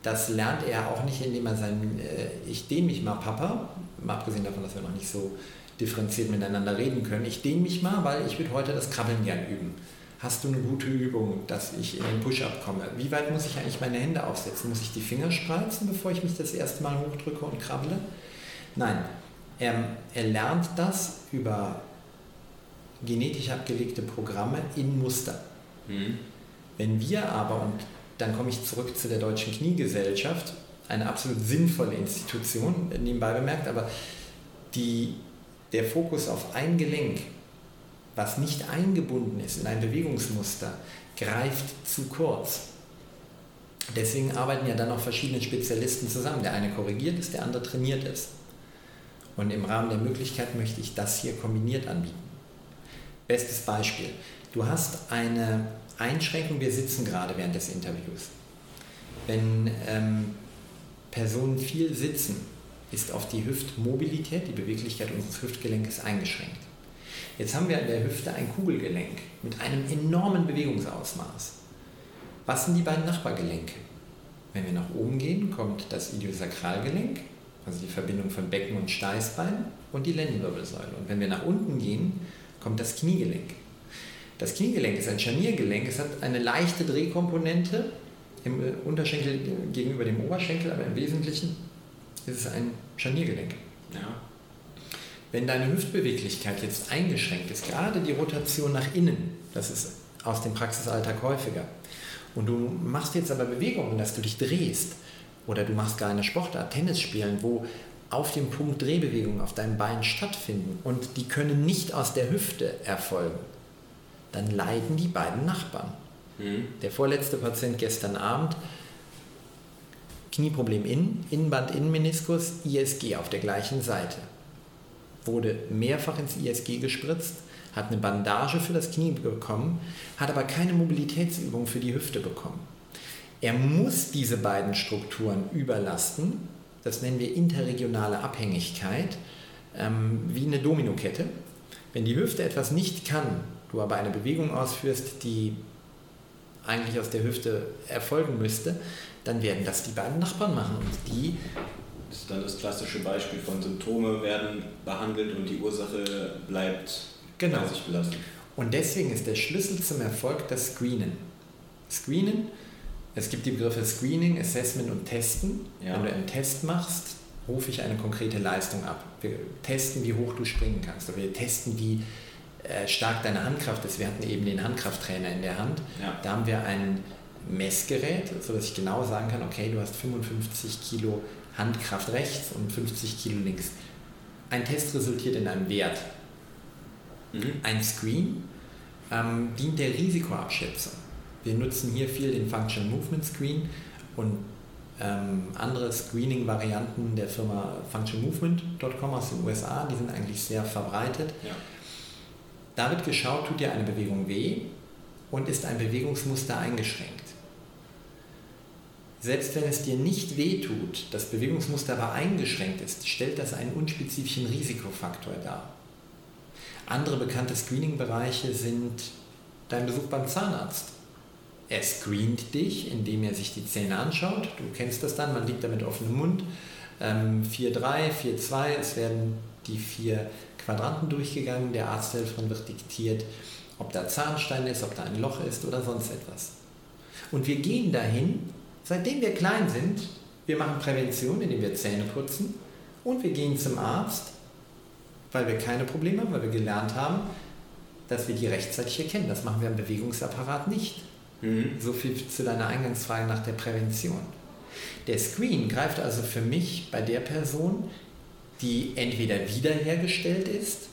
Speaker 2: das lernt er auch nicht, indem er sein, äh, ich dehne mich mal, Papa, mal abgesehen davon, dass wir noch nicht so differenziert miteinander reden können, ich dehne mich mal, weil ich würde heute das Krabbeln gern üben hast du eine gute Übung, dass ich in den Push-Up komme? Wie weit muss ich eigentlich meine Hände aufsetzen? Muss ich die Finger spreizen, bevor ich mich das erste Mal hochdrücke und krabble? Nein, er, er lernt das über genetisch abgelegte Programme in Muster. Mhm. Wenn wir aber, und dann komme ich zurück zu der Deutschen Kniegesellschaft, eine absolut sinnvolle Institution, nebenbei bemerkt, aber die, der Fokus auf ein Gelenk was nicht eingebunden ist in ein Bewegungsmuster, greift zu kurz. Deswegen arbeiten ja dann auch verschiedene Spezialisten zusammen. Der eine korrigiert es, der andere trainiert es. Und im Rahmen der Möglichkeit möchte ich das hier kombiniert anbieten. Bestes Beispiel. Du hast eine Einschränkung, wir sitzen gerade während des Interviews. Wenn ähm, Personen viel sitzen, ist auf die Hüftmobilität, die Beweglichkeit unseres Hüftgelenkes eingeschränkt. Jetzt haben wir an der Hüfte ein Kugelgelenk mit einem enormen Bewegungsausmaß. Was sind die beiden Nachbargelenke? Wenn wir nach oben gehen, kommt das Idiosakralgelenk, also die Verbindung von Becken und Steißbein und die Lendenwirbelsäule. Und wenn wir nach unten gehen, kommt das Kniegelenk. Das Kniegelenk ist ein Scharniergelenk, es hat eine leichte Drehkomponente im Unterschenkel gegenüber dem Oberschenkel, aber im Wesentlichen ist es ein Scharniergelenk. Ja. Wenn deine Hüftbeweglichkeit jetzt eingeschränkt ist, gerade die Rotation nach innen, das ist aus dem Praxisalltag häufiger, und du machst jetzt aber Bewegungen, dass du dich drehst, oder du machst gar eine Sportart, Tennis spielen, wo auf dem Punkt Drehbewegungen auf deinem Bein stattfinden und die können nicht aus der Hüfte erfolgen, dann leiden die beiden Nachbarn. Mhm. Der vorletzte Patient gestern Abend, Knieproblem innen, Innenband, Innenmeniskus, ISG auf der gleichen Seite. Wurde mehrfach ins ISG gespritzt, hat eine Bandage für das Knie bekommen, hat aber keine Mobilitätsübung für die Hüfte bekommen. Er muss diese beiden Strukturen überlasten, das nennen wir interregionale Abhängigkeit, ähm, wie eine Dominokette. Wenn die Hüfte etwas nicht kann, du aber eine Bewegung ausführst, die eigentlich aus der Hüfte erfolgen müsste, dann werden das die beiden Nachbarn machen und die
Speaker 1: ist dann das klassische Beispiel von Symptome werden behandelt und die Ursache bleibt
Speaker 2: genau. sich belastet. Und deswegen ist der Schlüssel zum Erfolg das Screenen. Screenen, es gibt die Begriffe Screening, Assessment und Testen. Ja. Wenn du einen Test machst, rufe ich eine konkrete Leistung ab. Wir testen, wie hoch du springen kannst. Oder wir testen, wie äh, stark deine Handkraft ist. Wir hatten eben den Handkrafttrainer in der Hand. Ja. Da haben wir ein Messgerät, sodass ich genau sagen kann, okay, du hast 55 Kilo Handkraft rechts und 50 Kilo links. Ein Test resultiert in einem Wert. Mhm. Ein Screen ähm, dient der Risikoabschätzung. Wir nutzen hier viel den Function Movement Screen und ähm, andere Screening-Varianten der Firma functionmovement.com aus den USA, die sind eigentlich sehr verbreitet. Ja. Da wird geschaut, tut dir eine Bewegung weh und ist ein Bewegungsmuster eingeschränkt. Selbst wenn es dir nicht weh tut, das Bewegungsmuster aber eingeschränkt ist, stellt das einen unspezifischen Risikofaktor dar. Andere bekannte Screening-Bereiche sind dein Besuch beim Zahnarzt. Er screent dich, indem er sich die Zähne anschaut. Du kennst das dann, man liegt da mit offenem Mund. 4-3, ähm, 4-2, es werden die vier Quadranten durchgegangen. Der Arzthelferin wird diktiert, ob da Zahnstein ist, ob da ein Loch ist oder sonst etwas. Und wir gehen dahin, seitdem wir klein sind, wir machen Prävention, indem wir Zähne putzen und wir gehen zum Arzt, weil wir keine Probleme haben, weil wir gelernt haben, dass wir die rechtzeitig erkennen. Das machen wir im Bewegungsapparat nicht. Mhm. So viel zu deiner Eingangsfrage nach der Prävention. Der Screen greift also für mich bei der Person, die entweder wiederhergestellt ist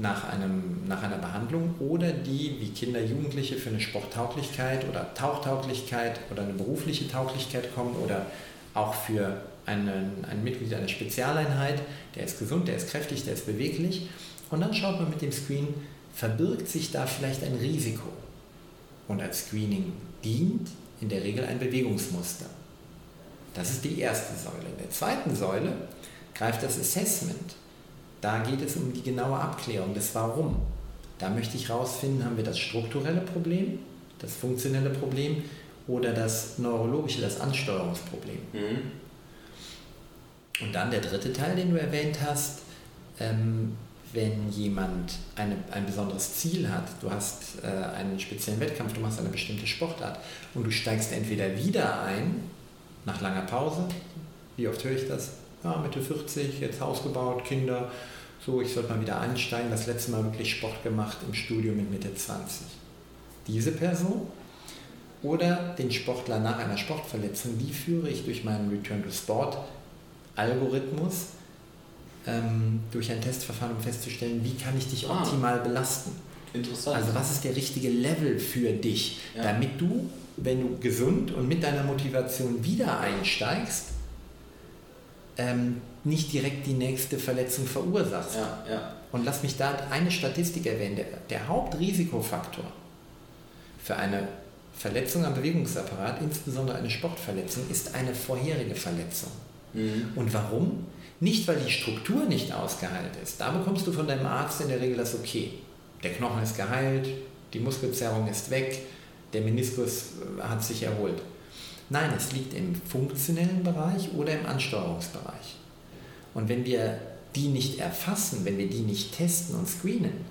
Speaker 2: nach, einem, nach einer Behandlung oder die wie Kinder, Jugendliche für eine Sporttauglichkeit oder Tauchtauglichkeit oder eine berufliche Tauglichkeit kommen oder auch für einen, ein Mitglied einer Spezialeinheit, der ist gesund, der ist kräftig, der ist beweglich. Und dann schaut man mit dem Screen, verbirgt sich da vielleicht ein Risiko. Und als Screening dient in der Regel ein Bewegungsmuster. Das ist die erste Säule. In der zweiten Säule greift das Assessment. Da geht es um die genaue Abklärung des Warum. Da möchte ich herausfinden, haben wir das strukturelle Problem, das funktionelle Problem oder das neurologische, das Ansteuerungsproblem. Mhm. Und dann der dritte Teil, den du erwähnt hast, ähm, wenn jemand eine, ein besonderes Ziel hat, du hast äh, einen speziellen Wettkampf, du machst eine bestimmte Sportart und du steigst entweder wieder ein, nach langer Pause, wie oft höre ich das? Ja, Mitte 40, jetzt Haus gebaut, Kinder, so, ich sollte mal wieder einsteigen, das letzte Mal wirklich Sport gemacht im Studium mit Mitte 20. Diese Person oder den Sportler nach einer Sportverletzung, die führe ich durch meinen Return to Sport Algorithmus ähm, durch ein Testverfahren, um festzustellen, wie kann ich dich ah. optimal belasten.
Speaker 1: Interessant.
Speaker 2: Also was ist der richtige Level für dich, ja. damit du, wenn du gesund und mit deiner Motivation wieder einsteigst, ähm, nicht direkt die nächste Verletzung verursachst.
Speaker 1: Ja, ja.
Speaker 2: Und lass mich da eine Statistik erwähnen. Der, der Hauptrisikofaktor für eine Verletzung am Bewegungsapparat, insbesondere eine Sportverletzung, ist eine vorherige Verletzung. Mhm. Und warum? Nicht, weil die Struktur nicht ausgeheilt ist. Da bekommst du von deinem Arzt in der Regel das Okay. Der Knochen ist geheilt, die Muskelzerrung ist weg, der Meniskus äh, hat sich erholt. Nein, es liegt im funktionellen Bereich oder im Ansteuerungsbereich. Und wenn wir die nicht erfassen, wenn wir die nicht testen und screenen,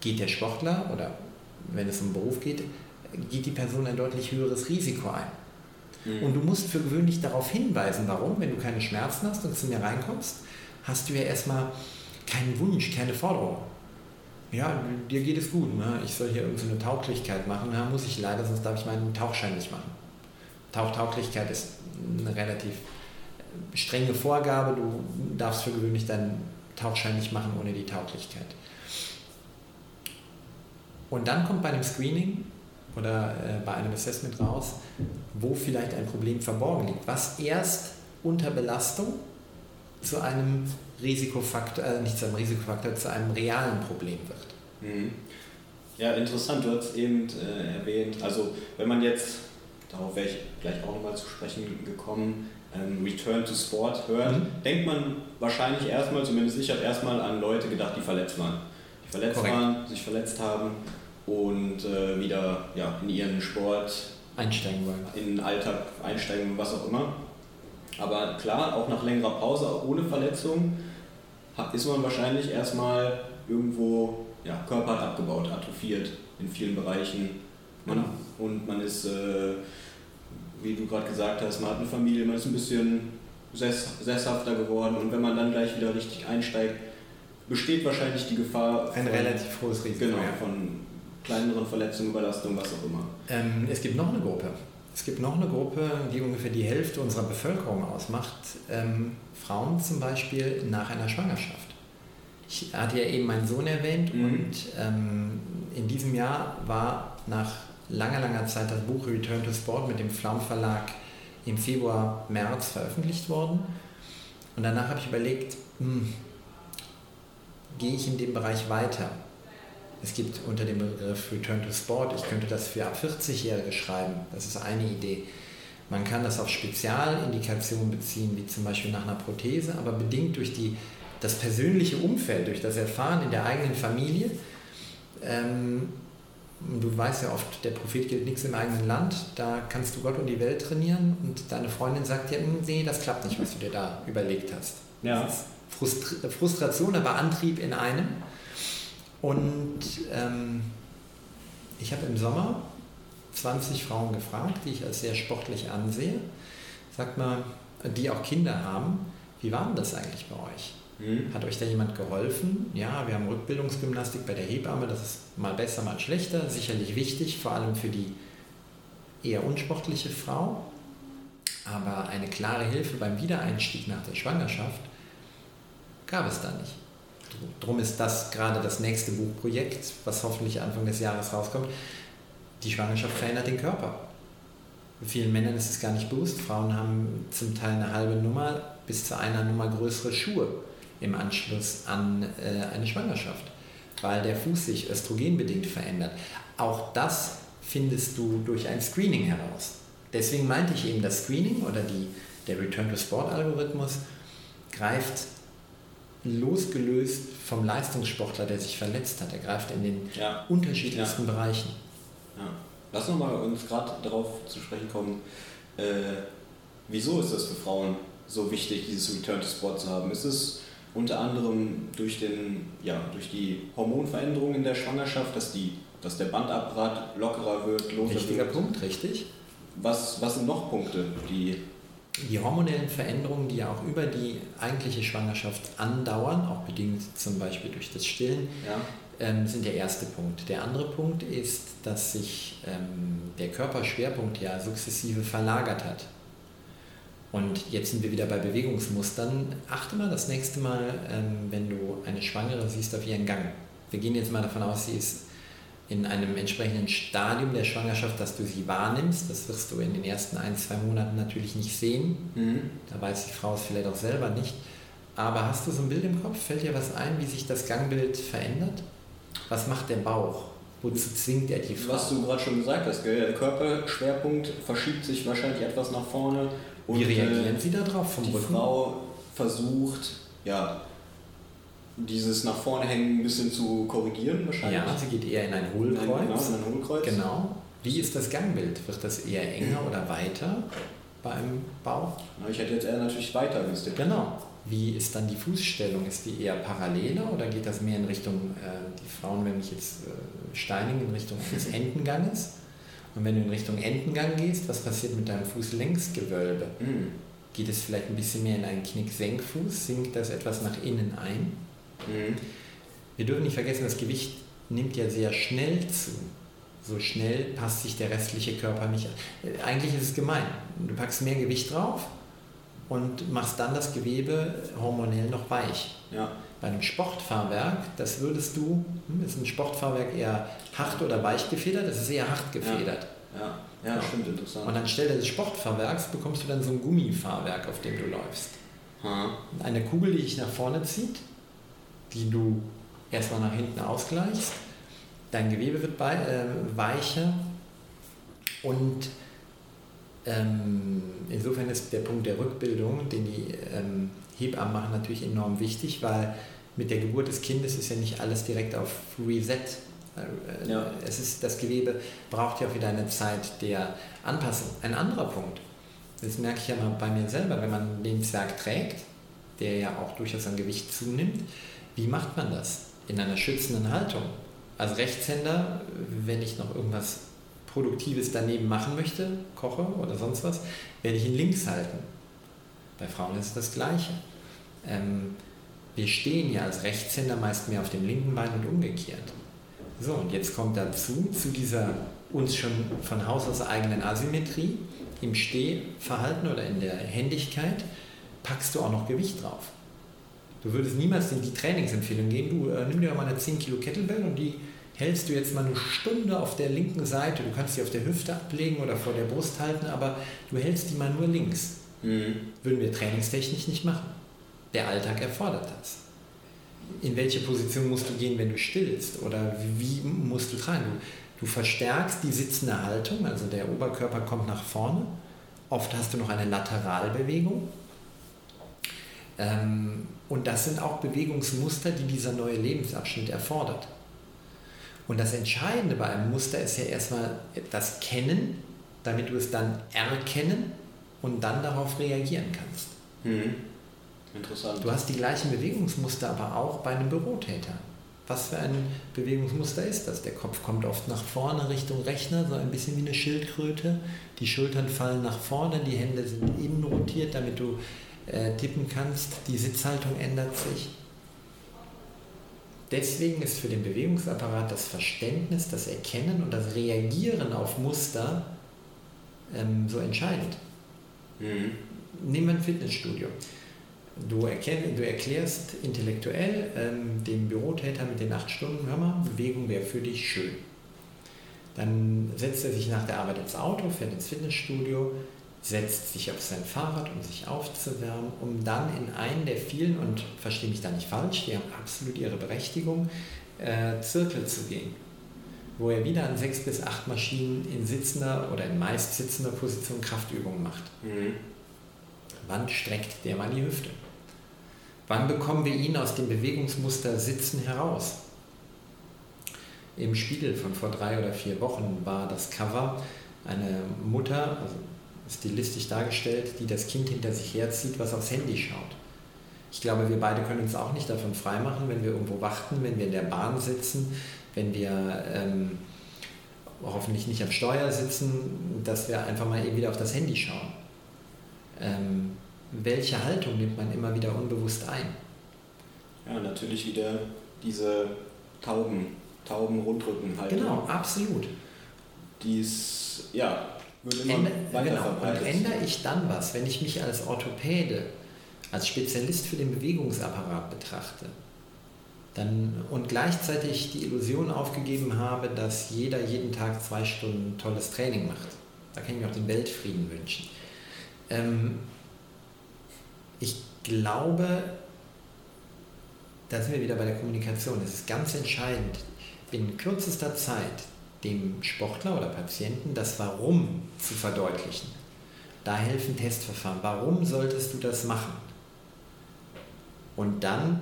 Speaker 2: geht der Sportler oder wenn es um Beruf geht, geht die Person ein deutlich höheres Risiko ein. Mhm. Und du musst für gewöhnlich darauf hinweisen, warum, wenn du keine Schmerzen hast und zu mir reinkommst, hast du ja erstmal keinen Wunsch, keine Forderung. Ja, dir geht es gut, ne? ich soll hier irgendeine Tauglichkeit machen, da muss ich leider, sonst darf ich meinen Tauchschein nicht machen. Tauchtauglichkeit ist eine relativ strenge Vorgabe, du darfst für gewöhnlich deinen Tauchschein nicht machen ohne die Tauglichkeit. Und dann kommt bei einem Screening oder äh, bei einem Assessment raus, wo vielleicht ein Problem verborgen liegt, was erst unter Belastung zu einem Risikofaktor, äh, nicht zu einem Risikofaktor, zu einem realen Problem wird.
Speaker 1: Mhm. Ja, interessant, du hast eben äh, erwähnt, also wenn man jetzt, darauf wäre ich gleich auch nochmal zu sprechen gekommen, ähm, Return to Sport hört, mhm. denkt man wahrscheinlich erstmal, zumindest ich habe erstmal an Leute gedacht, die verletzt waren. Die verletzt Korrekt. waren, sich verletzt haben und äh, wieder ja, in ihren Sport
Speaker 2: einsteigen wollen.
Speaker 1: In den Alltag einsteigen, was auch immer. Aber klar, auch nach längerer Pause, ohne Verletzung, ist man wahrscheinlich erstmal irgendwo, ja, Körper hat abgebaut, atrophiert in vielen Bereichen. Man, genau. Und man ist, äh, wie du gerade gesagt hast, man hat eine Familie, man ist ein bisschen sess sesshafter geworden und wenn man dann gleich wieder richtig einsteigt, besteht wahrscheinlich die Gefahr.
Speaker 2: Ein von, relativ hohes Risiko.
Speaker 1: Genau, von kleineren Verletzungen, Überlastungen, was auch immer.
Speaker 2: Ähm, es gibt noch eine Gruppe. Es gibt noch eine Gruppe, die ungefähr die Hälfte unserer Bevölkerung ausmacht. Ähm, Frauen zum Beispiel nach einer Schwangerschaft. Ich hatte ja eben meinen Sohn erwähnt mhm. und ähm, in diesem Jahr war nach langer, langer Zeit das Buch Return to Sport mit dem Flaum Verlag im Februar, März veröffentlicht worden. Und danach habe ich überlegt, hm, gehe ich in dem Bereich weiter? Es gibt unter dem Begriff Return to Sport, ich könnte das für ab 40-Jährige schreiben, das ist eine Idee. Man kann das auf Spezialindikationen beziehen, wie zum Beispiel nach einer Prothese, aber bedingt durch die, das persönliche Umfeld, durch das Erfahren in der eigenen Familie. Ähm, du weißt ja oft, der Prophet gilt nichts im eigenen Land, da kannst du Gott und die Welt trainieren und deine Freundin sagt dir, hm, nee, das klappt nicht, was du dir da überlegt hast.
Speaker 1: Ja.
Speaker 2: Das ist Frustra Frustration, aber Antrieb in einem. Und ähm, ich habe im Sommer 20 Frauen gefragt, die ich als sehr sportlich ansehe. Sagt mal, die auch Kinder haben, wie war denn das eigentlich bei euch? Mhm. Hat euch da jemand geholfen? Ja, wir haben Rückbildungsgymnastik bei der Hebamme, das ist mal besser, mal schlechter, sicherlich wichtig, vor allem für die eher unsportliche Frau. Aber eine klare Hilfe beim Wiedereinstieg nach der Schwangerschaft gab es da nicht. Drum ist das gerade das nächste Buchprojekt, was hoffentlich Anfang des Jahres rauskommt. Die Schwangerschaft verändert den Körper. Vielen Männern ist es gar nicht bewusst. Frauen haben zum Teil eine halbe Nummer bis zu einer Nummer größere Schuhe im Anschluss an äh, eine Schwangerschaft, weil der Fuß sich östrogenbedingt verändert. Auch das findest du durch ein Screening heraus. Deswegen meinte ich eben, das Screening oder die, der Return-to-Sport-Algorithmus greift losgelöst vom Leistungssportler, der sich verletzt hat. Er greift in den ja. unterschiedlichsten ja. Bereichen.
Speaker 1: Ja. Lass uns mal uns gerade darauf zu sprechen kommen, äh, wieso ist das für Frauen so wichtig, dieses Return to Sport zu haben? Ist es unter anderem durch, den, ja, durch die Hormonveränderungen in der Schwangerschaft, dass, die, dass der Bandapparat lockerer wird,
Speaker 2: loser Richtiger wird? Punkt, richtig.
Speaker 1: Was, was sind noch Punkte, die
Speaker 2: die hormonellen Veränderungen, die ja auch über die eigentliche Schwangerschaft andauern, auch bedingt zum Beispiel durch das Stillen, ja. ähm, sind der erste Punkt. Der andere Punkt ist, dass sich ähm, der Körperschwerpunkt ja sukzessive verlagert hat. Und jetzt sind wir wieder bei Bewegungsmustern. Achte mal das nächste Mal, ähm, wenn du eine Schwangere siehst, auf ihren Gang. Wir gehen jetzt mal davon aus, sie ist in einem entsprechenden Stadium der Schwangerschaft, dass du sie wahrnimmst. Das wirst du in den ersten ein, zwei Monaten natürlich nicht sehen. Mhm. Da weiß die Frau es vielleicht auch selber nicht. Aber hast du so ein Bild im Kopf? Fällt dir was ein, wie sich das Gangbild verändert? Was macht der Bauch? Wozu zwingt er die Frau?
Speaker 1: Was du gerade schon gesagt hast, der Körperschwerpunkt verschiebt sich wahrscheinlich etwas nach vorne.
Speaker 2: Und, wie reagieren äh, Sie darauf
Speaker 1: vom Die Rücken? Frau versucht, ja, dieses nach vorne hängen ein bisschen zu korrigieren wahrscheinlich.
Speaker 2: Ja, sie geht eher in ein Hohlkreuz. Genau,
Speaker 1: in ein Hohlkreuz.
Speaker 2: Genau. Wie ist das Gangbild? Wird das eher enger oder weiter beim Bauch?
Speaker 1: Na, ich hätte jetzt eher natürlich weiter
Speaker 2: gewusst. Genau. Wie ist dann die Fußstellung? Ist die eher paralleler oder geht das mehr in Richtung, äh, die Frauen, wenn ich jetzt äh, steinig, in Richtung des Entenganges? Und wenn du in Richtung Entengang gehst, was passiert mit deinem Fußlängsgewölbe? Mhm. Geht es vielleicht ein bisschen mehr in einen Knick-Senkfuß? Sinkt das etwas nach innen ein? Mhm. Wir dürfen nicht vergessen, das Gewicht nimmt ja sehr schnell zu. So schnell passt sich der restliche Körper nicht an. Äh, eigentlich ist es gemein. Du packst mehr Gewicht drauf und machst dann das Gewebe hormonell noch weich. Ja. Bei einem Sportfahrwerk, das würdest du, hm, ist ein Sportfahrwerk eher hart oder weich gefedert? Das ist eher hart gefedert.
Speaker 1: Ja, ja. ja stimmt, interessant.
Speaker 2: Und anstelle des Sportfahrwerks bekommst du dann so ein Gummifahrwerk, auf dem du läufst. Hm. Eine Kugel, die dich nach vorne zieht, die du erstmal nach hinten ausgleichst. Dein Gewebe wird bei, äh, weicher und ähm, insofern ist der Punkt der Rückbildung, den die ähm, Hebammen machen, natürlich enorm wichtig, weil mit der Geburt des Kindes ist ja nicht alles direkt auf Reset. Äh, ja. es ist, das Gewebe braucht ja auch wieder eine Zeit der Anpassung. Ein anderer Punkt, das merke ich ja mal bei mir selber, wenn man den Zwerg trägt, der ja auch durchaus an Gewicht zunimmt, wie macht man das? In einer schützenden Haltung. Als Rechtshänder, wenn ich noch irgendwas Produktives daneben machen möchte, koche oder sonst was, werde ich ihn links halten. Bei Frauen ist es das Gleiche. Ähm, wir stehen ja als Rechtshänder meist mehr auf dem linken Bein und umgekehrt. So, und jetzt kommt dazu, zu dieser uns schon von Haus aus eigenen Asymmetrie, im Stehverhalten oder in der Händigkeit, packst du auch noch Gewicht drauf. Du würdest niemals in die Trainingsempfehlung gehen, du äh, nimm dir mal eine 10 Kilo Kettlebell und die hältst du jetzt mal eine Stunde auf der linken Seite. Du kannst sie auf der Hüfte ablegen oder vor der Brust halten, aber du hältst die mal nur links. Mhm. Würden wir trainingstechnisch nicht machen. Der Alltag erfordert das. In welche Position musst du gehen, wenn du stillst? Oder wie musst du tragen? Du, du verstärkst die sitzende Haltung, also der Oberkörper kommt nach vorne. Oft hast du noch eine Lateralbewegung. Ähm, und das sind auch Bewegungsmuster, die dieser neue Lebensabschnitt erfordert. Und das Entscheidende bei einem Muster ist ja erstmal das Kennen, damit du es dann erkennen und dann darauf reagieren kannst.
Speaker 1: Hm. Interessant.
Speaker 2: Du hast die gleichen Bewegungsmuster aber auch bei einem Bürotäter. Was für ein Bewegungsmuster ist das? Der Kopf kommt oft nach vorne Richtung Rechner, so ein bisschen wie eine Schildkröte. Die Schultern fallen nach vorne, die Hände sind innen rotiert, damit du äh, tippen kannst. Die Sitzhaltung ändert sich. Deswegen ist für den Bewegungsapparat das Verständnis, das Erkennen und das Reagieren auf Muster ähm, so entscheidend. Mhm. Nehmen wir ein Fitnessstudio. Du, erkenn, du erklärst intellektuell ähm, dem Bürotäter mit den acht Stunden, hör mal, Bewegung wäre für dich schön. Dann setzt er sich nach der Arbeit ins Auto, fährt ins Fitnessstudio, setzt sich auf sein Fahrrad, um sich aufzuwärmen, um dann in einen der vielen, und verstehe mich da nicht falsch, die haben absolut ihre Berechtigung, äh, Zirkel zu gehen, wo er wieder an sechs bis acht Maschinen in sitzender oder in meist sitzender Position Kraftübungen macht. Mhm. Wann streckt der mal die Hüfte? Wann bekommen wir ihn aus dem Bewegungsmuster Sitzen heraus? Im Spiegel von vor drei oder vier Wochen war das Cover eine Mutter, also stilistisch dargestellt, die das Kind hinter sich herzieht, was aufs Handy schaut. Ich glaube, wir beide können uns auch nicht davon freimachen, wenn wir irgendwo warten, wenn wir in der Bahn sitzen, wenn wir ähm, hoffentlich nicht am Steuer sitzen, dass wir einfach mal eben wieder auf das Handy schauen. Ähm, welche Haltung nimmt man immer wieder unbewusst ein?
Speaker 1: Ja, natürlich wieder diese Tauben, Tauben-Rundrücken-Haltung.
Speaker 2: Genau, absolut.
Speaker 1: Die ist, ja,
Speaker 2: Änder, genau. Und ändere ich dann was, wenn ich mich als Orthopäde, als Spezialist für den Bewegungsapparat betrachte, dann, und gleichzeitig die Illusion aufgegeben habe, dass jeder jeden Tag zwei Stunden tolles Training macht. Da kann ich mir auch den Weltfrieden wünschen. Ähm, ich glaube, da sind wir wieder bei der Kommunikation. Es ist ganz entscheidend, in kürzester Zeit dem Sportler oder Patienten das Warum zu verdeutlichen. Da helfen Testverfahren. Warum solltest du das machen? Und dann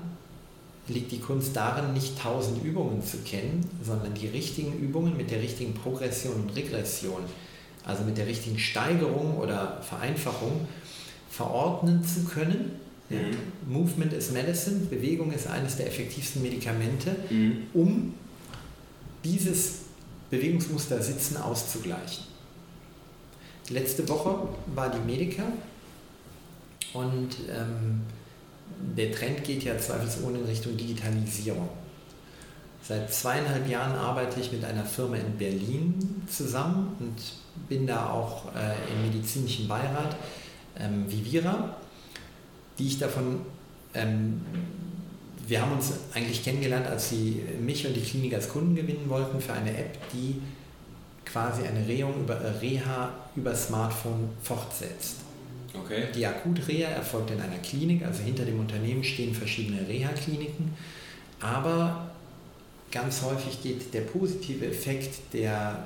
Speaker 2: liegt die Kunst darin, nicht tausend Übungen zu kennen, sondern die richtigen Übungen mit der richtigen Progression und Regression, also mit der richtigen Steigerung oder Vereinfachung, verordnen zu können. Mhm. Movement is Medicine, Bewegung ist eines der effektivsten Medikamente, mhm. um dieses Bewegungsmuster Sitzen auszugleichen. Letzte Woche war die Medica und ähm, der Trend geht ja zweifelsohne in Richtung Digitalisierung. Seit zweieinhalb Jahren arbeite ich mit einer Firma in Berlin zusammen und bin da auch äh, im medizinischen Beirat, ähm, Vivira, die ich davon, ähm, wir haben uns eigentlich kennengelernt, als sie mich und die Klinik als Kunden gewinnen wollten für eine App, die quasi eine Reha über, äh, Reha über Smartphone fortsetzt. Okay. Die Akutreha erfolgt in einer Klinik, also hinter dem Unternehmen stehen verschiedene Reha-Kliniken, aber ganz häufig geht der positive Effekt, der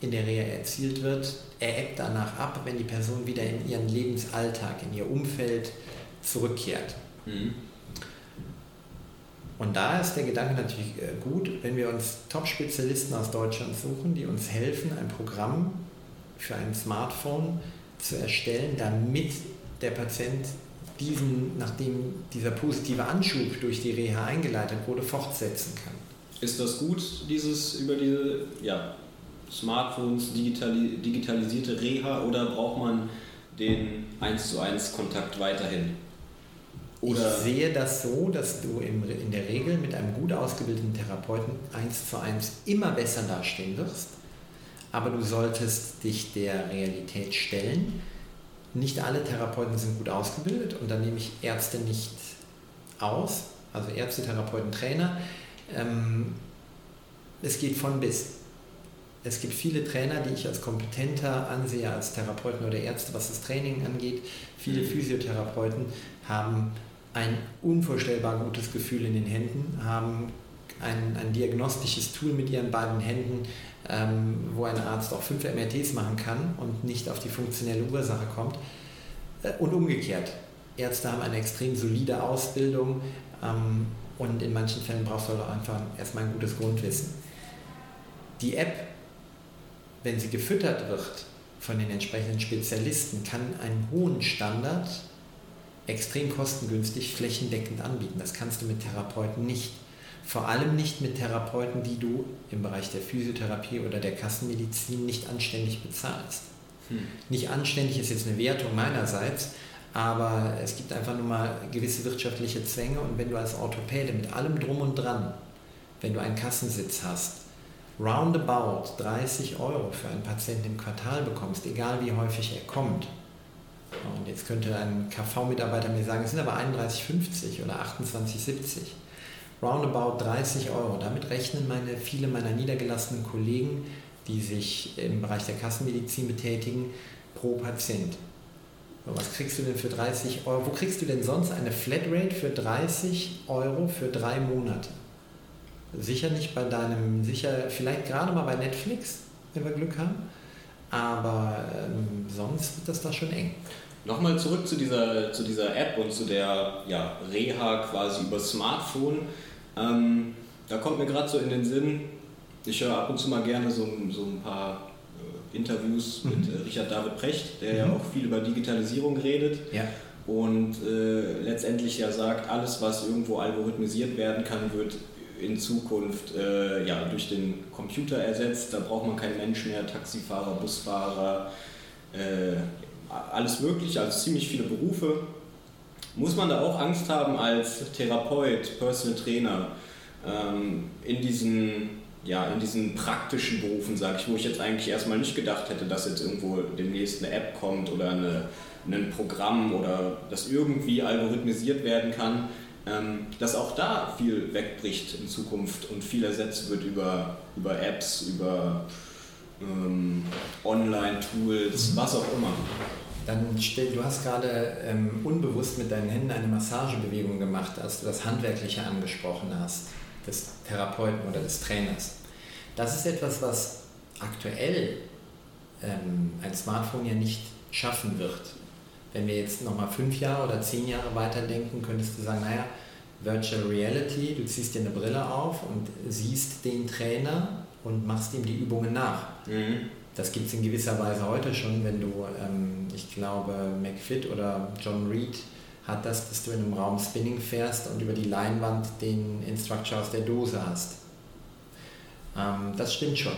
Speaker 2: in der Reha erzielt wird, er ebbt danach ab, wenn die Person wieder in ihren Lebensalltag, in ihr Umfeld zurückkehrt. Mhm. Und da ist der Gedanke natürlich äh, gut, wenn wir uns Top-Spezialisten aus Deutschland suchen, die uns helfen, ein Programm für ein Smartphone zu erstellen, damit der Patient diesen, nachdem dieser positive Anschub durch die Reha eingeleitet wurde, fortsetzen kann.
Speaker 1: Ist das gut, dieses über diese ja, Smartphones digitali digitalisierte Reha oder braucht man den 1 zu 1 Kontakt weiterhin?
Speaker 2: Oder ich sehe das so, dass du in der Regel mit einem gut ausgebildeten Therapeuten 1 zu 1 immer besser dastehen wirst aber du solltest dich der Realität stellen. Nicht alle Therapeuten sind gut ausgebildet und da nehme ich Ärzte nicht aus, also Ärzte, Therapeuten, Trainer. Ähm, es geht von bis. Es gibt viele Trainer, die ich als kompetenter ansehe als Therapeuten oder Ärzte, was das Training angeht. Viele mhm. Physiotherapeuten haben ein unvorstellbar gutes Gefühl in den Händen, haben ein, ein diagnostisches Tool mit ihren beiden Händen, ähm, wo ein Arzt auch fünf MRTs machen kann und nicht auf die funktionelle Ursache kommt. Äh, und umgekehrt. Ärzte haben eine extrem solide Ausbildung ähm, und in manchen Fällen brauchst du auch einfach erstmal ein gutes Grundwissen. Die App, wenn sie gefüttert wird von den entsprechenden Spezialisten, kann einen hohen Standard extrem kostengünstig flächendeckend anbieten. Das kannst du mit Therapeuten nicht. Vor allem nicht mit Therapeuten, die du im Bereich der Physiotherapie oder der Kassenmedizin nicht anständig bezahlst. Hm. Nicht anständig ist jetzt eine Wertung meinerseits, aber es gibt einfach nur mal gewisse wirtschaftliche Zwänge und wenn du als Orthopäde mit allem drum und dran, wenn du einen Kassensitz hast, roundabout 30 Euro für einen Patienten im Quartal bekommst, egal wie häufig er kommt, und jetzt könnte ein KV-Mitarbeiter mir sagen, es sind aber 31,50 oder 28,70 roundabout 30 Euro. Damit rechnen meine, viele meiner niedergelassenen Kollegen, die sich im Bereich der Kassenmedizin betätigen, pro Patient. Was kriegst du denn für 30 Euro? Wo kriegst du denn sonst eine Flatrate für 30 Euro für drei Monate? Sicher nicht bei deinem, sicher vielleicht gerade mal bei Netflix, wenn wir Glück haben, aber ähm, sonst wird das da schon eng.
Speaker 1: Nochmal zurück zu dieser, zu dieser App und zu der ja, Reha quasi über Smartphone. Ähm, da kommt mir gerade so in den Sinn, ich höre ab und zu mal gerne so, so ein paar äh, Interviews mhm. mit äh, Richard David Precht, der mhm. ja auch viel über Digitalisierung redet.
Speaker 2: Ja.
Speaker 1: Und äh, letztendlich ja sagt, alles, was irgendwo algorithmisiert werden kann, wird in Zukunft äh, ja, durch den Computer ersetzt. Da braucht man keinen Mensch mehr, Taxifahrer, Busfahrer, äh, alles Mögliche, also ziemlich viele Berufe. Muss man da auch Angst haben als Therapeut, Personal Trainer, ähm, in diesen ja, in diesen praktischen Berufen, sage ich, wo ich jetzt eigentlich erstmal nicht gedacht hätte, dass jetzt irgendwo demnächst eine App kommt oder eine, ein Programm oder das irgendwie algorithmisiert werden kann, ähm, dass auch da viel wegbricht in Zukunft und viel ersetzt wird über, über Apps, über ähm, Online-Tools, was auch immer.
Speaker 2: Dann stell, du hast gerade ähm, unbewusst mit deinen Händen eine Massagebewegung gemacht, als du das Handwerkliche angesprochen hast, des Therapeuten oder des Trainers. Das ist etwas, was aktuell ähm, ein Smartphone ja nicht schaffen wird. Wenn wir jetzt nochmal fünf Jahre oder zehn Jahre weiterdenken, könntest du sagen, naja, Virtual Reality, du ziehst dir eine Brille auf und siehst den Trainer und machst ihm die Übungen nach. Mhm. Das gibt es in gewisser Weise heute schon, wenn du, ähm, ich glaube, McFit oder John Reed hat das, dass du in einem Raum Spinning fährst und über die Leinwand den Instructor aus der Dose hast. Ähm, das stimmt schon.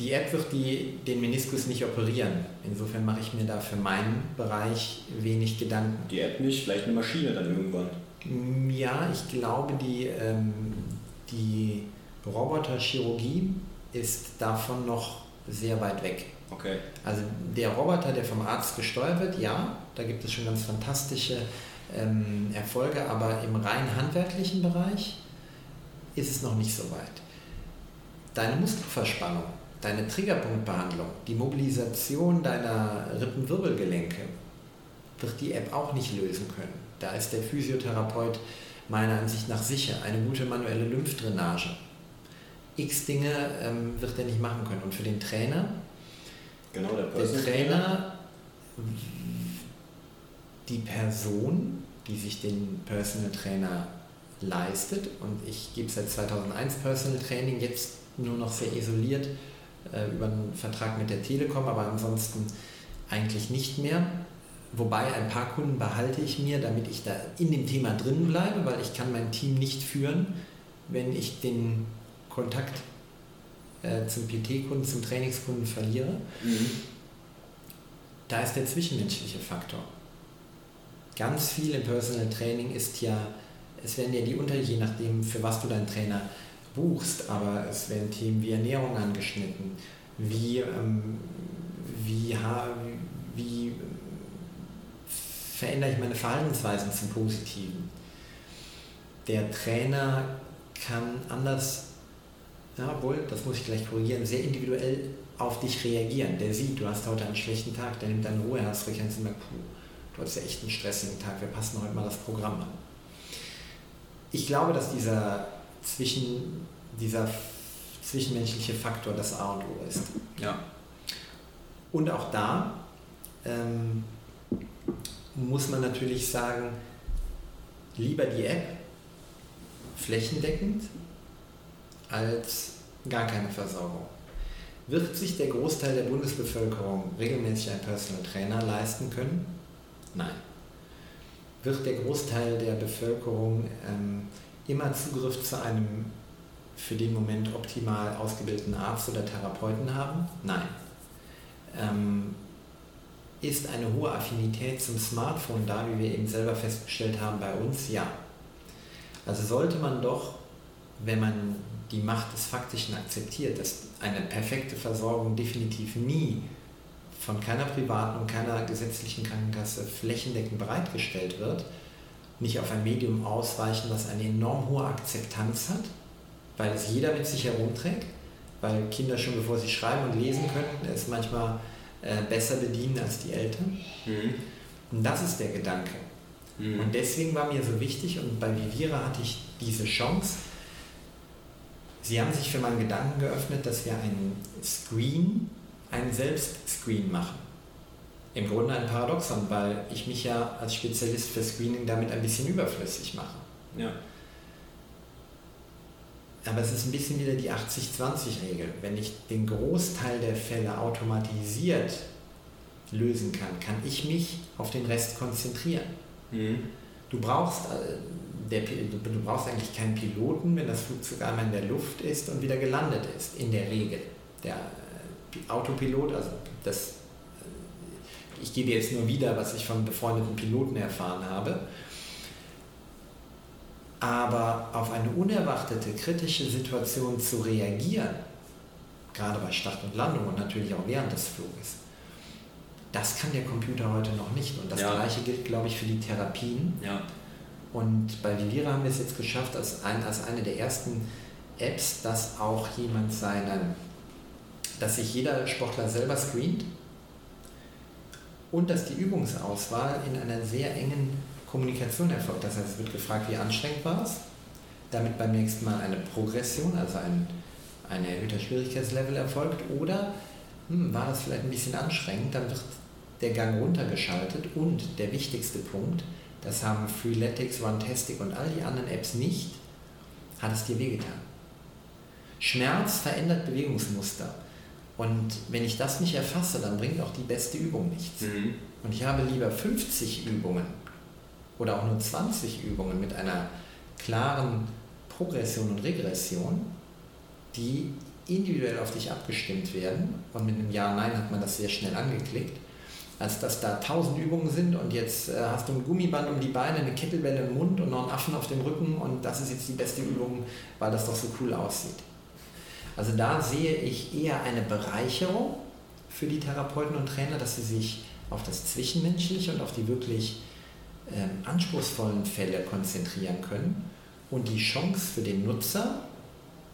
Speaker 2: Die App wird die, den Meniskus nicht operieren. Insofern mache ich mir da für meinen Bereich wenig Gedanken.
Speaker 1: Die App nicht, vielleicht eine Maschine dann irgendwann.
Speaker 2: Ja, ich glaube, die, ähm, die Roboterchirurgie ist davon noch sehr weit weg.
Speaker 1: Okay.
Speaker 2: Also der Roboter, der vom Arzt gesteuert wird, ja, da gibt es schon ganz fantastische ähm, Erfolge, aber im rein handwerklichen Bereich ist es noch nicht so weit. Deine Muskelverspannung, deine Triggerpunktbehandlung, die Mobilisation deiner Rippenwirbelgelenke wird die App auch nicht lösen können. Da ist der Physiotherapeut meiner Ansicht nach sicher. Eine gute manuelle Lymphdrainage x Dinge ähm, wird er nicht machen können. Und für den Trainer,
Speaker 1: genau, der,
Speaker 2: der Trainer, die Person, die sich den Personal Trainer leistet, und ich gebe seit 2001 Personal Training, jetzt nur noch sehr isoliert äh, über einen Vertrag mit der Telekom, aber ansonsten eigentlich nicht mehr. Wobei ein paar Kunden behalte ich mir, damit ich da in dem Thema drin bleibe, weil ich kann mein Team nicht führen, wenn ich den Kontakt äh, zum PT-Kunden, zum Trainingskunden verliere, mhm. da ist der zwischenmenschliche Faktor. Ganz viel im Personal Training ist ja, es werden ja die Unter, je nachdem, für was du deinen Trainer buchst, aber es werden Themen wie Ernährung angeschnitten, wie, ähm, wie, wie verändere ich meine Verhaltensweisen zum Positiven. Der Trainer kann anders ja, obwohl, das muss ich gleich korrigieren, sehr individuell auf dich reagieren. Der sieht, du hast heute einen schlechten Tag, der nimmt deine Ruheherzfrequenz und merkt, puh, du hast ja echt einen stressigen Tag, wir passen heute mal das Programm an. Ich glaube, dass dieser, zwischen, dieser zwischenmenschliche Faktor das A und O ist.
Speaker 1: Ja.
Speaker 2: Und auch da ähm, muss man natürlich sagen, lieber die App flächendeckend als gar keine Versorgung. Wird sich der Großteil der Bundesbevölkerung regelmäßig einen Personal Trainer leisten können? Nein. Wird der Großteil der Bevölkerung ähm, immer Zugriff zu einem für den Moment optimal ausgebildeten Arzt oder Therapeuten haben? Nein. Ähm, ist eine hohe Affinität zum Smartphone da, wie wir eben selber festgestellt haben bei uns? Ja. Also sollte man doch, wenn man die Macht des Faktischen akzeptiert, dass eine perfekte Versorgung definitiv nie von keiner privaten und keiner gesetzlichen Krankenkasse flächendeckend bereitgestellt wird, nicht auf ein Medium ausweichen, was eine enorm hohe Akzeptanz hat, weil es jeder mit sich herumträgt, weil Kinder schon bevor sie schreiben und lesen könnten, es manchmal äh, besser bedienen als die Eltern. Mhm. Und das ist der Gedanke. Mhm. Und deswegen war mir so wichtig und bei Vivira hatte ich diese Chance, Sie haben sich für meinen Gedanken geöffnet, dass wir einen Screen, einen Selbstscreen machen. Im Grunde ein Paradoxon, weil ich mich ja als Spezialist für Screening damit ein bisschen überflüssig mache.
Speaker 1: Ja.
Speaker 2: Aber es ist ein bisschen wieder die 80-20-Regel. Wenn ich den Großteil der Fälle automatisiert lösen kann, kann ich mich auf den Rest konzentrieren. Mhm. Du brauchst äh, der, du brauchst eigentlich keinen Piloten, wenn das Flugzeug einmal in der Luft ist und wieder gelandet ist, in der Regel. Der äh, Autopilot, also das, äh, ich gebe jetzt nur wieder, was ich von befreundeten Piloten erfahren habe. Aber auf eine unerwartete kritische Situation zu reagieren, gerade bei Start und Landung und natürlich auch während des Fluges, das kann der Computer heute noch nicht. Und das ja. gleiche gilt, glaube ich, für die Therapien.
Speaker 1: Ja.
Speaker 2: Und bei Vivira haben wir es jetzt geschafft, als, ein, als eine der ersten Apps, dass auch jemand seine, dass sich jeder Sportler selber screent und dass die Übungsauswahl in einer sehr engen Kommunikation erfolgt. Das heißt, es wird gefragt, wie anstrengend war es, damit beim nächsten Mal eine Progression, also ein, ein erhöhter Schwierigkeitslevel erfolgt? Oder hm, war das vielleicht ein bisschen anstrengend, dann wird der Gang runtergeschaltet und der wichtigste Punkt, das haben Freeletics, Runtastic und all die anderen Apps nicht, hat es dir wehgetan. Schmerz verändert Bewegungsmuster. Und wenn ich das nicht erfasse, dann bringt auch die beste Übung nichts. Mhm. Und ich habe lieber 50 Übungen oder auch nur 20 Übungen mit einer klaren Progression und Regression, die individuell auf dich abgestimmt werden. Und mit einem Ja-Nein hat man das sehr schnell angeklickt als dass da tausend Übungen sind und jetzt äh, hast du ein Gummiband um die Beine, eine Kettlebell im Mund und noch einen Affen auf dem Rücken und das ist jetzt die beste Übung, weil das doch so cool aussieht. Also da sehe ich eher eine Bereicherung für die Therapeuten und Trainer, dass sie sich auf das Zwischenmenschliche und auf die wirklich ähm, anspruchsvollen Fälle konzentrieren können und die Chance für den Nutzer,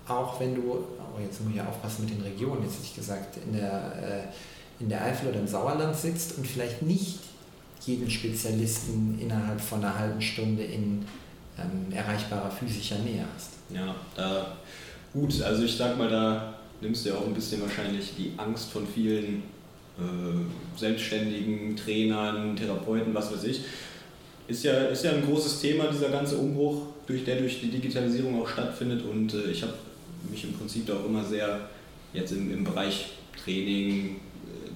Speaker 2: auch wenn du, oh jetzt muss ich ja aufpassen mit den Regionen, jetzt hätte ich gesagt, in der äh, in der Eifel oder im Sauerland sitzt und vielleicht nicht jeden Spezialisten innerhalb von einer halben Stunde in ähm, erreichbarer physischer Nähe hast.
Speaker 1: Ja, da gut, also ich sag mal, da nimmst du ja auch ein bisschen wahrscheinlich die Angst von vielen äh, selbstständigen Trainern, Therapeuten, was weiß ich. Ist ja, ist ja ein großes Thema, dieser ganze Umbruch, durch, der durch die Digitalisierung auch stattfindet. Und äh, ich habe mich im Prinzip da auch immer sehr jetzt im, im Bereich Training,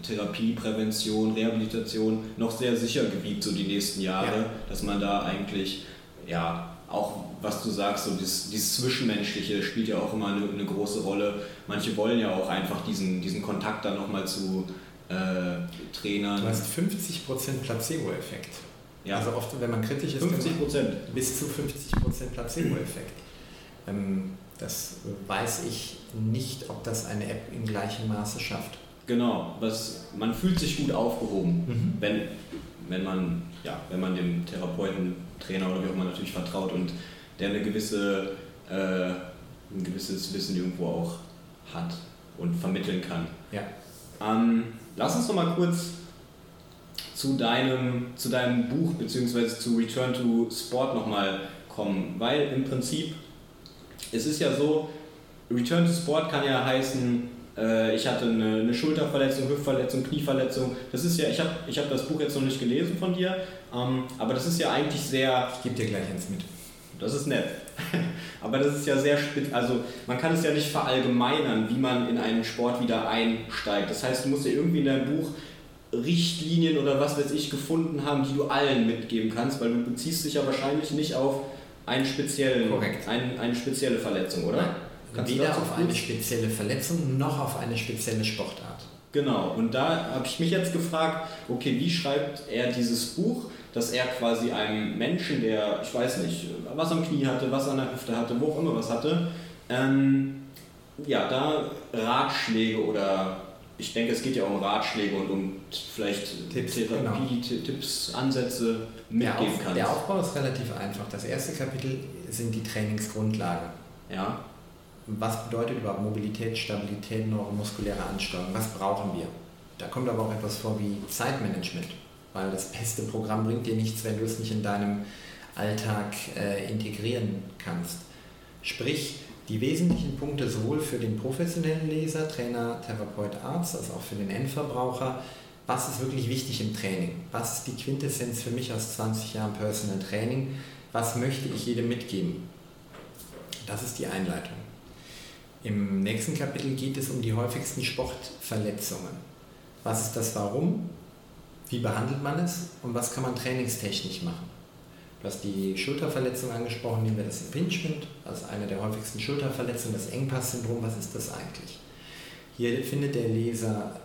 Speaker 1: Therapie, Prävention, Rehabilitation noch sehr sicher gewiegt, so die nächsten Jahre, ja. dass man da eigentlich, ja, auch was du sagst, so dieses, dieses Zwischenmenschliche spielt ja auch immer eine, eine, große Rolle. Manche wollen ja auch einfach diesen, diesen Kontakt dann nochmal zu äh, Trainern.
Speaker 2: Du hast 50% Placebo-Effekt. Ja. Also oft, wenn man kritisch ist,
Speaker 1: 50
Speaker 2: bis zu 50% Placebo-Effekt. Ähm, das weiß ich nicht, ob das eine App im gleichen Maße schafft.
Speaker 1: Genau, was, man fühlt sich gut aufgehoben, mhm. wenn, wenn, man, ja, wenn man dem Therapeuten, Trainer oder wie auch immer natürlich vertraut und der eine gewisse, äh, ein gewisses Wissen irgendwo auch hat und vermitteln kann.
Speaker 2: Ja.
Speaker 1: Ähm, lass uns noch mal kurz zu deinem, zu deinem Buch bzw. zu Return to Sport nochmal kommen, weil im Prinzip es ist ja so, Return to Sport kann ja heißen, ich hatte eine, eine, Schulterverletzung, Hüftverletzung, Knieverletzung. Das ist ja, ich habe ich hab das Buch jetzt noch nicht gelesen von dir, ähm, aber das ist ja eigentlich sehr.
Speaker 2: Ich gebe dir gleich eins mit.
Speaker 1: Das ist nett. aber das ist ja sehr spitz. Also man kann es ja nicht verallgemeinern, wie man in einen Sport wieder einsteigt. Das heißt, du musst ja irgendwie in deinem Buch Richtlinien oder was weiß ich gefunden haben, die du allen mitgeben kannst, weil du beziehst dich ja wahrscheinlich nicht auf einen speziellen,
Speaker 2: Korrekt.
Speaker 1: Ein, eine spezielle Verletzung, oder? Nein.
Speaker 2: Kannst Weder auf eine spezielle Verletzung noch auf eine spezielle Sportart.
Speaker 1: Genau, und da habe ich mich jetzt gefragt, okay, wie schreibt er dieses Buch, dass er quasi einem Menschen, der, ich weiß nicht, was am Knie hatte, was an der Hüfte hatte, wo auch immer was hatte, ähm, ja, da Ratschläge oder ich denke, es geht ja um Ratschläge und um vielleicht Tipps, Therapie, genau. Tipps, Ansätze mitgeben
Speaker 2: kann. Der Aufbau ist relativ einfach. Das erste Kapitel sind die Trainingsgrundlagen.
Speaker 1: Ja
Speaker 2: was bedeutet überhaupt Mobilität, Stabilität, neuromuskuläre Ansteuerung, was brauchen wir. Da kommt aber auch etwas vor wie Zeitmanagement, weil das beste Programm bringt dir nichts, wenn du es nicht in deinem Alltag äh, integrieren kannst. Sprich, die wesentlichen Punkte sowohl für den professionellen Leser, Trainer, Therapeut, Arzt, als auch für den Endverbraucher, was ist wirklich wichtig im Training? Was ist die Quintessenz für mich aus 20 Jahren Personal Training? Was möchte ich jedem mitgeben? Das ist die Einleitung. Im nächsten Kapitel geht es um die häufigsten Sportverletzungen. Was ist das Warum? Wie behandelt man es? Und was kann man trainingstechnisch machen? Du hast die Schulterverletzung angesprochen, nehmen wir das Impingement, also eine der häufigsten Schulterverletzungen, das Engpass-Syndrom. Was ist das eigentlich? Hier findet der Leser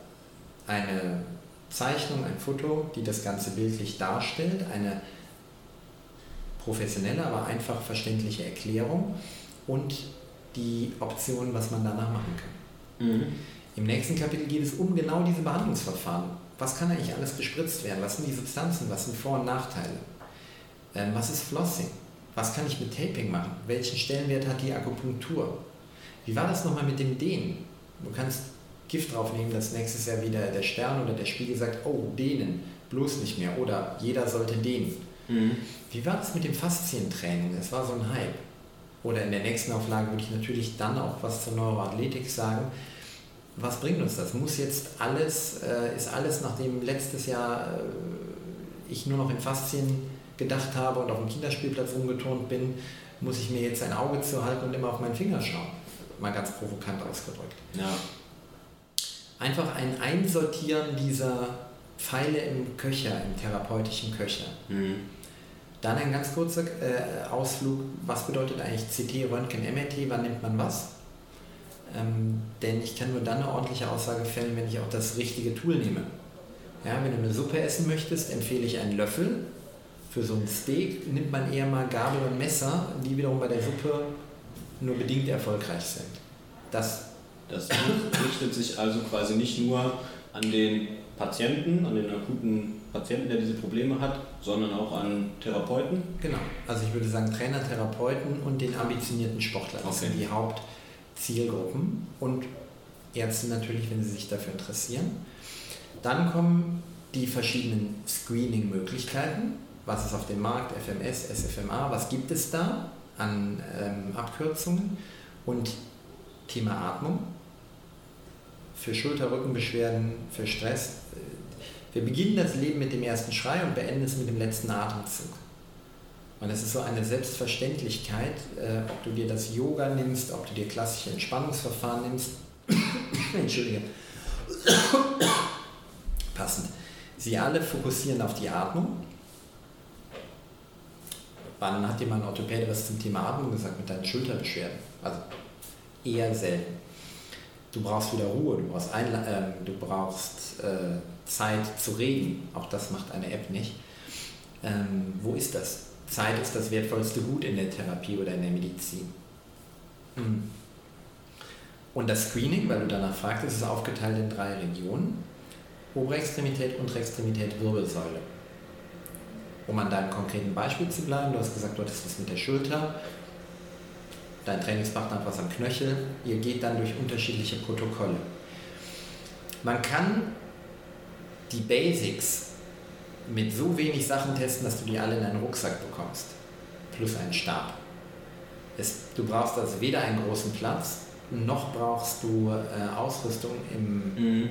Speaker 2: eine Zeichnung, ein Foto, die das Ganze bildlich darstellt, eine professionelle, aber einfach verständliche Erklärung und die Optionen, was man danach machen kann. Mhm. Im nächsten Kapitel geht es um genau diese Behandlungsverfahren. Was kann eigentlich alles bespritzt werden? Was sind die Substanzen? Was sind Vor- und Nachteile? Ähm, was ist Flossing? Was kann ich mit Taping machen? Welchen Stellenwert hat die Akupunktur? Wie war das nochmal mit dem Dehnen? Du kannst Gift draufnehmen, dass nächstes Jahr wieder der Stern oder der Spiegel sagt, oh, dehnen, bloß nicht mehr. Oder jeder sollte dehnen. Mhm. Wie war das mit dem Faszientraining? Das war so ein Hype. Oder in der nächsten Auflage würde ich natürlich dann auch was zur Neuroathletik sagen. Was bringt uns das? Muss jetzt alles, äh, ist alles, nachdem letztes Jahr äh, ich nur noch in Faszien gedacht habe und auf dem Kinderspielplatz rumgeturnt bin, muss ich mir jetzt ein Auge zu halten und immer auf meinen Finger schauen. Mal ganz provokant ausgedrückt.
Speaker 1: Ja.
Speaker 2: Einfach ein Einsortieren dieser Pfeile im Köcher, im therapeutischen Köcher. Mhm. Dann ein ganz kurzer äh, Ausflug, was bedeutet eigentlich CT, Röntgen, MRT, wann nimmt man was? Ähm, denn ich kann nur dann eine ordentliche Aussage fällen, wenn ich auch das richtige Tool nehme. Ja, wenn du eine Suppe essen möchtest, empfehle ich einen Löffel. Für so ein Steak nimmt man eher mal Gabel und Messer, die wiederum bei der Suppe nur bedingt erfolgreich sind.
Speaker 1: Das, das richtet sich also quasi nicht nur an den Patienten, an den akuten Patienten, der diese Probleme hat, sondern auch an Therapeuten?
Speaker 2: Genau. Also ich würde sagen Trainer, Therapeuten und den ambitionierten Sportler. Das okay. sind die Hauptzielgruppen und Ärzte natürlich, wenn sie sich dafür interessieren. Dann kommen die verschiedenen Screening-Möglichkeiten. Was ist auf dem Markt? FMS, SFMA, was gibt es da an ähm, Abkürzungen? Und Thema Atmung. Für Schulter-Rückenbeschwerden, für Stress, wir beginnen das Leben mit dem ersten Schrei und beenden es mit dem letzten Atemzug. Und es ist so eine Selbstverständlichkeit, äh, ob du dir das Yoga nimmst, ob du dir klassische Entspannungsverfahren nimmst. Entschuldige. Passend. Sie alle fokussieren auf die Atmung. Wann hat dir mal ein Orthopäde was zum Thema Atmung gesagt mit deinen Schulterbeschwerden? Also eher selten. Du brauchst wieder Ruhe, du brauchst, Einla äh, du brauchst äh, Zeit zu reden. Auch das macht eine App nicht. Ähm, wo ist das? Zeit ist das wertvollste Gut in der Therapie oder in der Medizin. Mhm. Und das Screening, weil du danach fragtest, ist aufgeteilt in drei Regionen. Obere Extremität, untere Extremität, Wirbelsäule. Um an deinem konkreten Beispiel zu bleiben, du hast gesagt, du hattest was mit der Schulter, dein Trainingspartner hat was am Knöchel, ihr geht dann durch unterschiedliche Protokolle. Man kann die Basics mit so wenig Sachen testen, dass du die alle in einen Rucksack bekommst. Plus einen Stab. Es, du brauchst also weder einen großen Platz, noch brauchst du äh, Ausrüstung im mhm.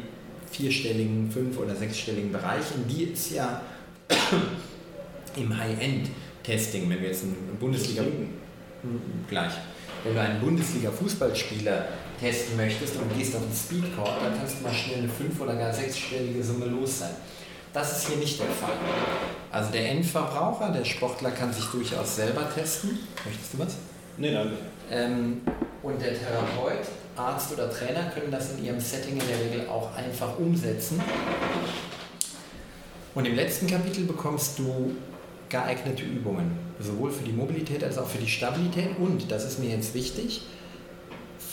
Speaker 2: vierstelligen, fünf- oder sechsstelligen Bereich, in die es ja im High-End-Testing, wenn wir jetzt einen Bundesliga... Gleich. Wenn du einen Bundesliga-Fußballspieler testen möchtest und gehst auf den Speedcore, dann kannst du mal schnell eine fünf- oder gar sechsstellige Summe los sein. Das ist hier nicht der Fall. Also der Endverbraucher, der Sportler kann sich durchaus selber testen. Möchtest du was?
Speaker 1: Nee, danke.
Speaker 2: Ähm, und der Therapeut, Arzt oder Trainer können das in ihrem Setting in der Regel auch einfach umsetzen. Und im letzten Kapitel bekommst du geeignete Übungen, sowohl für die Mobilität als auch für die Stabilität. Und, das ist mir jetzt wichtig,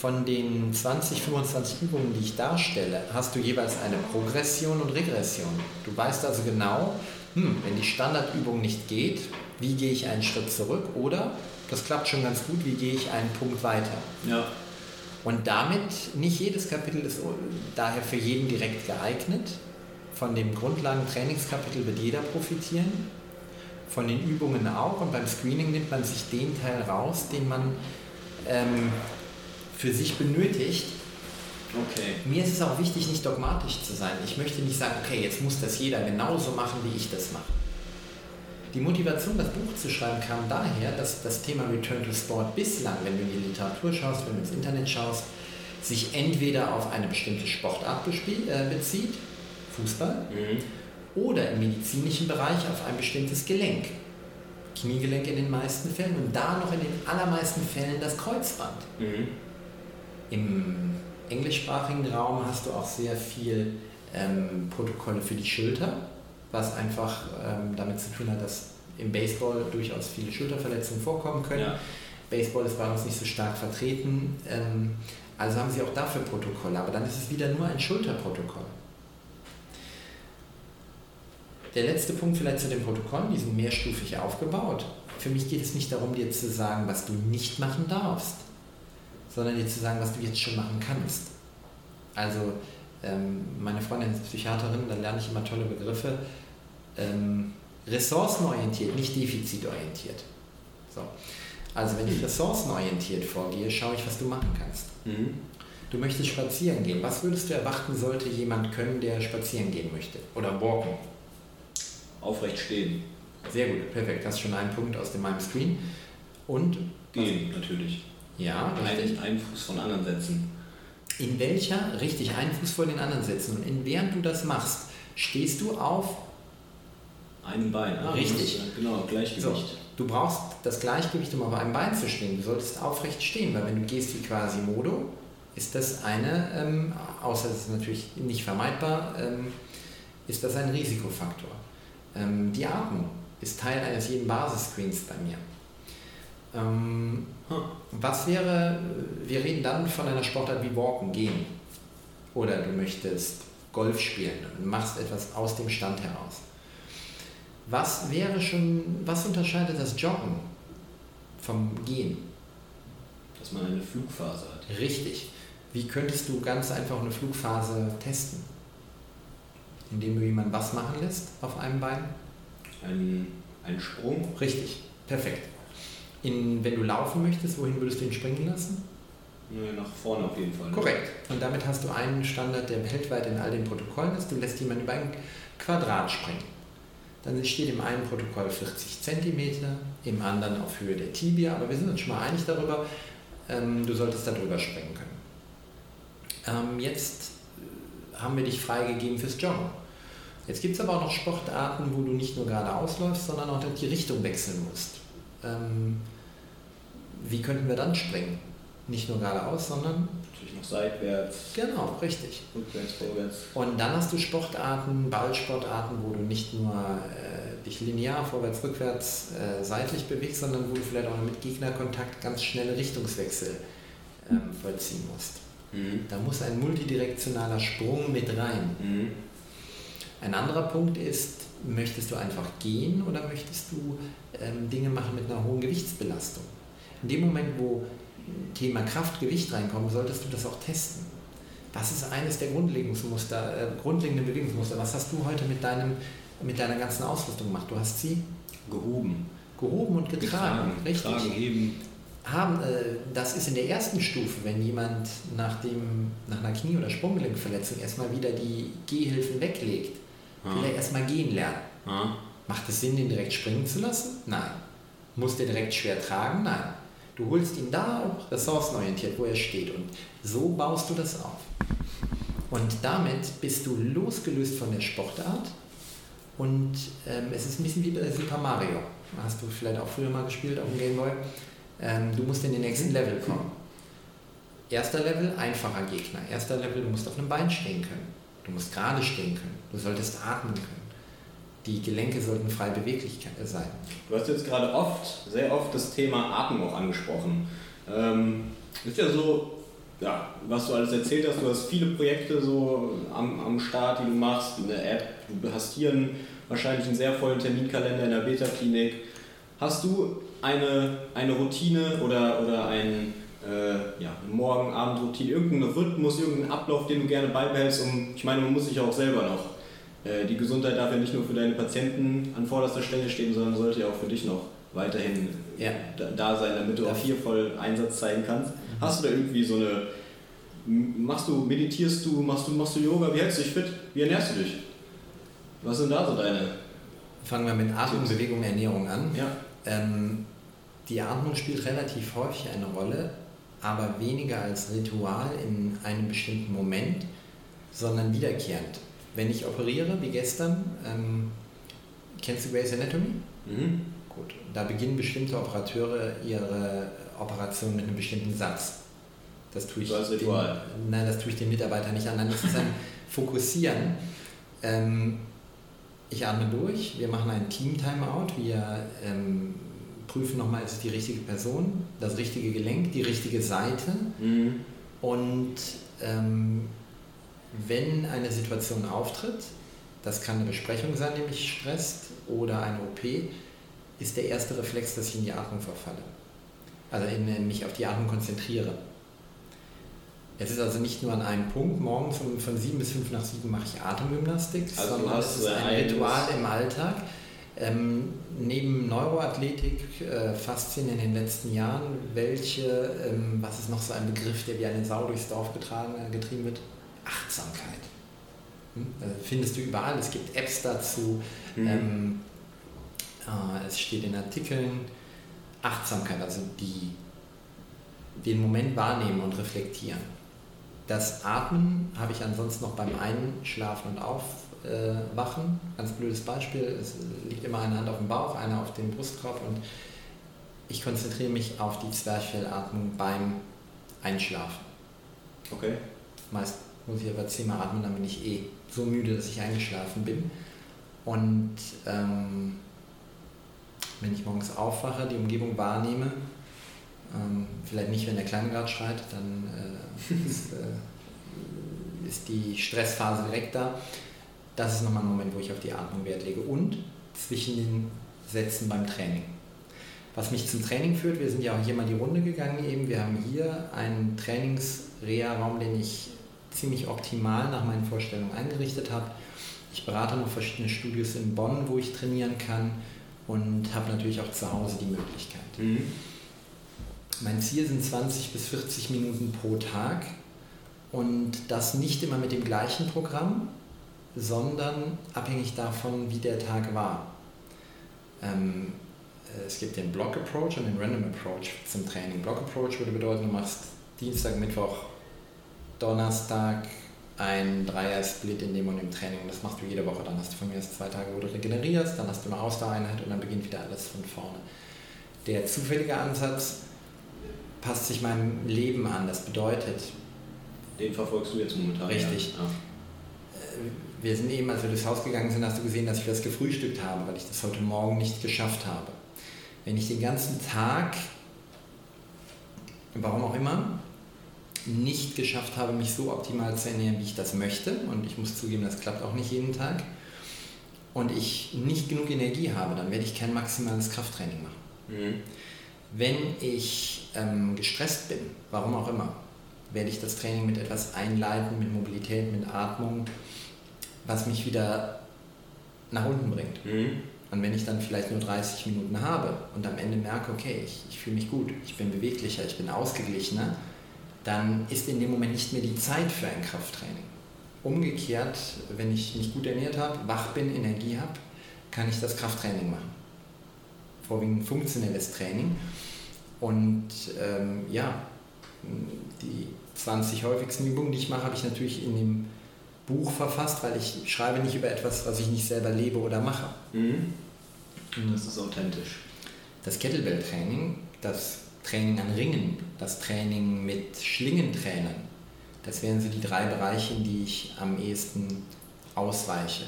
Speaker 2: von den 20, 25 Übungen, die ich darstelle, hast du jeweils eine Progression und Regression. Du weißt also genau, hm, wenn die Standardübung nicht geht, wie gehe ich einen Schritt zurück oder, das klappt schon ganz gut, wie gehe ich einen Punkt weiter.
Speaker 1: Ja.
Speaker 2: Und damit, nicht jedes Kapitel ist daher für jeden direkt geeignet. Von dem Grundlagen-Trainingskapitel wird jeder profitieren, von den Übungen auch und beim Screening nimmt man sich den Teil raus, den man ähm, für sich benötigt.
Speaker 1: Okay.
Speaker 2: Mir ist es auch wichtig, nicht dogmatisch zu sein. Ich möchte nicht sagen, okay, jetzt muss das jeder genauso machen, wie ich das mache. Die Motivation, das Buch zu schreiben, kam daher, dass das Thema Return to Sport bislang, wenn du in die Literatur schaust, wenn du ins Internet schaust, sich entweder auf eine bestimmte Sportart äh, bezieht, Fußball, mhm. oder im medizinischen Bereich auf ein bestimmtes Gelenk. Kniegelenk in den meisten Fällen und da noch in den allermeisten Fällen das Kreuzband. Mhm. Im englischsprachigen Raum hast du auch sehr viel ähm, Protokolle für die Schulter, was einfach ähm, damit zu tun hat, dass im Baseball durchaus viele Schulterverletzungen vorkommen können. Ja. Baseball ist bei uns nicht so stark vertreten. Ähm, also haben sie auch dafür Protokolle, aber dann ist es wieder nur ein Schulterprotokoll. Der letzte Punkt vielleicht zu den Protokollen, die sind mehrstufig aufgebaut. Für mich geht es nicht darum, dir zu sagen, was du nicht machen darfst, sondern dir zu sagen, was du jetzt schon machen kannst. Also ähm, meine Freundin ist Psychiaterin, da lerne ich immer tolle Begriffe. Ähm, ressourcenorientiert, nicht defizitorientiert. So. Also wenn ich ressourcenorientiert vorgehe, schaue ich, was du machen kannst. Mhm. Du möchtest spazieren gehen. Was würdest du erwarten, sollte jemand können, der spazieren gehen möchte? Oder walken?
Speaker 1: Aufrecht stehen.
Speaker 2: Sehr gut, perfekt. Das ist schon ein Punkt aus meinem Screen. Und?
Speaker 1: Gehen, natürlich.
Speaker 2: Ja,
Speaker 1: richtig. Einen Fuß von anderen setzen.
Speaker 2: In welcher, richtig, Fuß vor den anderen setzen. Und in, während du das machst, stehst du auf
Speaker 1: einem Bein.
Speaker 2: Ah, richtig.
Speaker 1: Musst, genau, Gleichgewicht. So,
Speaker 2: du brauchst das Gleichgewicht, um auf einem Bein zu stehen. Du solltest aufrecht stehen, weil wenn du gehst wie quasi Modo, ist das eine, ähm, außer es ist natürlich nicht vermeidbar, ähm, ist das ein Risikofaktor. Ähm, die Atmung ist Teil eines jeden Basisscreens bei mir. Ähm, was wäre, wir reden dann von einer Sportart wie Walken, gehen. Oder du möchtest Golf spielen und machst etwas aus dem Stand heraus. Was wäre schon, was unterscheidet das Joggen vom Gehen?
Speaker 1: Dass man eine Flugphase hat.
Speaker 2: Richtig. Wie könntest du ganz einfach eine Flugphase testen? Indem du jemanden was machen lässt auf einem Bein?
Speaker 1: Ein, ein Sprung?
Speaker 2: Richtig, perfekt. In, wenn du laufen möchtest, wohin würdest du ihn springen lassen?
Speaker 1: Nach vorne auf jeden Fall.
Speaker 2: Ne? Korrekt. Und damit hast du einen Standard, der weltweit in all den Protokollen ist. Du lässt jemanden über ein Quadrat springen. Dann steht im einen Protokoll 40 cm, im anderen auf Höhe der Tibia, aber wir sind uns schon mal einig darüber, ähm, du solltest darüber springen können. Ähm, jetzt äh, haben wir dich freigegeben fürs Joggen. Jetzt gibt es aber auch noch Sportarten, wo du nicht nur geradeaus läufst, sondern auch die Richtung wechseln musst. Ähm, wie könnten wir dann springen? Nicht nur geradeaus, sondern
Speaker 1: natürlich noch seitwärts.
Speaker 2: Genau, richtig.
Speaker 1: Rückwärts, vorwärts.
Speaker 2: Und dann hast du Sportarten, Ballsportarten, wo du nicht nur äh, dich linear vorwärts, rückwärts, äh, seitlich bewegst, sondern wo du vielleicht auch mit Gegnerkontakt ganz schnelle Richtungswechsel ähm, vollziehen musst. Mhm. Da muss ein multidirektionaler Sprung mit rein. Mhm. Ein anderer Punkt ist, möchtest du einfach gehen oder möchtest du ähm, Dinge machen mit einer hohen Gewichtsbelastung? In dem Moment, wo Thema Kraft, Gewicht reinkommt, solltest du das auch testen. Was ist eines der Grundlegungsmuster, äh, grundlegenden Bewegungsmuster? Was hast du heute mit, deinem, mit deiner ganzen Ausrüstung gemacht? Du hast sie
Speaker 1: gehoben.
Speaker 2: Gehoben und getragen. getragen
Speaker 1: richtig. Tragen, heben.
Speaker 2: Haben, äh, das ist in der ersten Stufe, wenn jemand nach, dem, nach einer Knie- oder Sprunggelenkverletzung erstmal wieder die Gehhilfen weglegt, ah. will er erstmal gehen lernen. Ah. Macht es Sinn, den direkt springen zu lassen? Nein. Muss der direkt schwer tragen? Nein. Du holst ihn da auch ressourcenorientiert, wo er steht. Und so baust du das auf. Und damit bist du losgelöst von der Sportart. Und ähm, es ist ein bisschen wie bei Super Mario. Hast du vielleicht auch früher mal gespielt auf dem Gameboy. Ähm, du musst in den nächsten Level kommen. Erster Level, einfacher Gegner. Erster Level, du musst auf einem Bein stehen können. Du musst gerade stehen können. Du solltest atmen können die Gelenke sollten frei beweglich sein.
Speaker 1: Du hast jetzt gerade oft, sehr oft das Thema Atmung auch angesprochen. Ähm, ist ja so, ja, was du alles erzählt hast, du hast viele Projekte so am, am Start, die du machst, eine App, du hast hier einen, wahrscheinlich einen sehr vollen Terminkalender in der Beta-Klinik. Hast du eine, eine Routine oder, oder ein, äh, ja, Morgen-Abend-Routine, irgendeinen Rhythmus, irgendeinen Ablauf, den du gerne beibehältst, um, ich meine, man muss sich ja auch selber noch die Gesundheit darf ja nicht nur für deine Patienten an vorderster Stelle stehen, sondern sollte ja auch für dich noch weiterhin ja. da sein, damit du auch hier voll Einsatz zeigen kannst. Mhm. Hast du da irgendwie so eine, machst du, meditierst du, machst du, machst du Yoga, wie hältst du dich fit, wie ernährst du dich? Was sind da so deine?
Speaker 2: Fangen wir mit Atmung, Bewegung, Ernährung an.
Speaker 1: Ja.
Speaker 2: Ähm, die Atmung spielt relativ häufig eine Rolle, aber weniger als Ritual in einem bestimmten Moment, sondern wiederkehrend wenn ich operiere, wie gestern, ähm, kennst du Grey's Anatomy? Mhm. Gut, da beginnen bestimmte Operateure ihre Operation mit einem bestimmten Satz. Das tue ich,
Speaker 1: das
Speaker 2: den, nein, das tue ich den Mitarbeitern nicht an. Nein, das ist ein Fokussieren. Ähm, ich atme durch, wir machen einen Team-Timeout, wir ähm, prüfen nochmal, ist es die richtige Person, das richtige Gelenk, die richtige Seite. Mhm. Und ähm, wenn eine Situation auftritt, das kann eine Besprechung sein, die mich stresst, oder eine OP, ist der erste Reflex, dass ich in die Atmung verfalle. Also in, mich auf die Atmung konzentriere. Es ist also nicht nur an einem Punkt, morgens von, von 7 bis 5 nach 7 mache ich Atemgymnastik, also sondern es ist ein Ritual im Alltag. Ähm, neben Neuroathletik, äh, Faszien in den letzten Jahren, welche, ähm, was ist noch so ein Begriff, der wie eine Sau durchs Dorf getragen, äh, getrieben wird? Achtsamkeit. Hm? Findest du überall, es gibt Apps dazu, mhm. ähm, äh, es steht in Artikeln, Achtsamkeit, also die, den Moment wahrnehmen und reflektieren. Das Atmen habe ich ansonsten noch beim Einschlafen und Aufwachen. Ganz blödes Beispiel, es liegt immer eine Hand auf dem Bauch, eine auf dem Brustkorb und ich konzentriere mich auf die Zwerchfellatmung beim Einschlafen.
Speaker 1: Okay.
Speaker 2: Meist muss ich aber zehnmal atmen, dann bin ich eh so müde, dass ich eingeschlafen bin. Und ähm, wenn ich morgens aufwache, die Umgebung wahrnehme, ähm, vielleicht nicht, wenn der Kleine gerade schreit, dann äh, ist, äh, ist, die Stressphase direkt da. Das ist nochmal ein Moment, wo ich auf die Atmung Wert lege. Und zwischen den Sätzen beim Training. Was mich zum Training führt, wir sind ja auch hier mal die Runde gegangen eben. Wir haben hier einen Trainings-Reha-Raum, den ich ziemlich optimal nach meinen Vorstellungen eingerichtet habe. Ich berate noch verschiedene Studios in Bonn, wo ich trainieren kann und habe natürlich auch zu Hause die Möglichkeit. Mhm. Mein Ziel sind 20 bis 40 Minuten pro Tag und das nicht immer mit dem gleichen Programm, sondern abhängig davon, wie der Tag war. Ähm, es gibt den Block Approach und den Random Approach zum Training. Block Approach würde bedeuten, du machst Dienstag, Mittwoch, Donnerstag ein Dreier-Split in dem und dem Training. Und das machst du jede Woche. Dann hast du von mir aus zwei Tage, wo du regenerierst, dann hast du eine Ausdauereinheit und dann beginnt wieder alles von vorne. Der zufällige Ansatz passt sich meinem Leben an. Das bedeutet.
Speaker 1: Den verfolgst du jetzt momentan.
Speaker 2: Richtig. Ja. Äh, wir sind eben, als wir durchs Haus gegangen sind, hast du gesehen, dass ich das gefrühstückt habe, weil ich das heute Morgen nicht geschafft habe. Wenn ich den ganzen Tag, warum auch immer, nicht geschafft habe, mich so optimal zu ernähren, wie ich das möchte, und ich muss zugeben, das klappt auch nicht jeden Tag, und ich nicht genug Energie habe, dann werde ich kein maximales Krafttraining machen. Mhm. Wenn ich ähm, gestresst bin, warum auch immer, werde ich das Training mit etwas einleiten, mit Mobilität, mit Atmung, was mich wieder nach unten bringt. Mhm. Und wenn ich dann vielleicht nur 30 Minuten habe und am Ende merke, okay, ich, ich fühle mich gut, ich bin beweglicher, ich bin ausgeglichener, dann ist in dem Moment nicht mehr die Zeit für ein Krafttraining. Umgekehrt, wenn ich mich gut ernährt habe, wach bin, Energie habe, kann ich das Krafttraining machen. Vorwiegend funktionelles Training. Und ähm, ja, die 20 häufigsten Übungen, die ich mache, habe ich natürlich in dem Buch verfasst, weil ich schreibe nicht über etwas, was ich nicht selber lebe oder mache. Mhm.
Speaker 1: Das ist authentisch.
Speaker 2: Das Kettlebell-Training, das Training an Ringen, das Training mit Schlingentrainern. Das wären so die drei Bereiche, in die ich am ehesten ausweiche.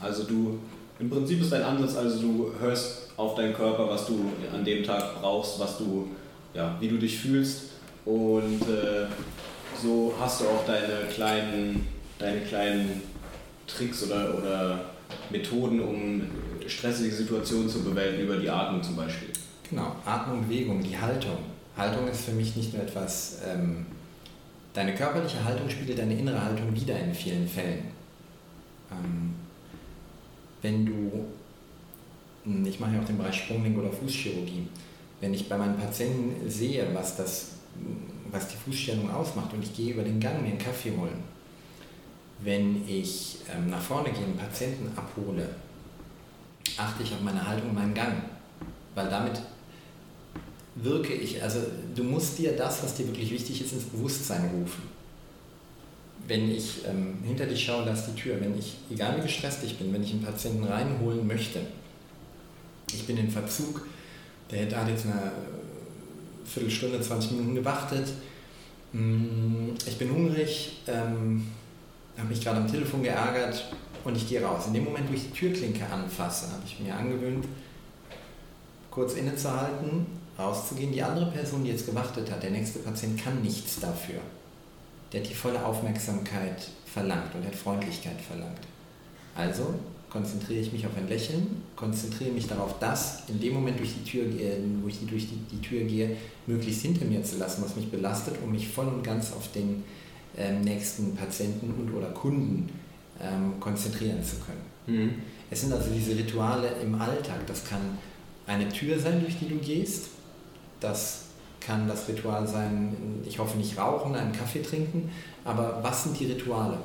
Speaker 1: Also du, im Prinzip ist dein Ansatz, also du hörst auf deinen Körper, was du an dem Tag brauchst, was du, ja, wie du dich fühlst und äh, so hast du auch deine kleinen, deine kleinen Tricks oder, oder Methoden, um stressige Situationen zu bewältigen, über die Atmung zum Beispiel.
Speaker 2: Genau, Atmung, Bewegung, die Haltung. Haltung ist für mich nicht nur etwas, ähm, deine körperliche Haltung spiegelt deine innere Haltung wieder in vielen Fällen. Ähm, wenn du, hm, ich mache ja auch den Bereich Sprunggelenk oder Fußchirurgie, wenn ich bei meinen Patienten sehe, was, das, was die Fußstellung ausmacht und ich gehe über den Gang mir einen Kaffee holen, wenn ich ähm, nach vorne gehe und Patienten abhole, achte ich auf meine Haltung und meinen Gang, weil damit wirke ich. Also du musst dir das, was dir wirklich wichtig ist, ins Bewusstsein rufen. Wenn ich ähm, hinter dich schaue, da ist die Tür. Wenn ich, egal wie gestresst ich bin, wenn ich einen Patienten reinholen möchte, ich bin in Verzug, der hat jetzt eine Viertelstunde, 20 Minuten gewartet, mm, ich bin hungrig, ähm, habe mich gerade am Telefon geärgert, und ich gehe raus. In dem Moment, wo ich die Türklinke anfasse, habe ich mir angewöhnt, kurz innezuhalten, rauszugehen. Die andere Person, die jetzt gewartet hat, der nächste Patient, kann nichts dafür. Der hat die volle Aufmerksamkeit verlangt und hat Freundlichkeit verlangt. Also konzentriere ich mich auf ein Lächeln, konzentriere mich darauf, das in dem Moment, durch die Tür, wo ich durch die, die Tür gehe, möglichst hinter mir zu lassen, was mich belastet, um mich voll und ganz auf den ähm, nächsten Patienten und oder Kunden ähm, konzentrieren zu können. Mhm. Es sind also diese Rituale im Alltag. Das kann eine Tür sein, durch die du gehst. Das kann das Ritual sein, ich hoffe nicht rauchen, einen Kaffee trinken. Aber was sind die Rituale,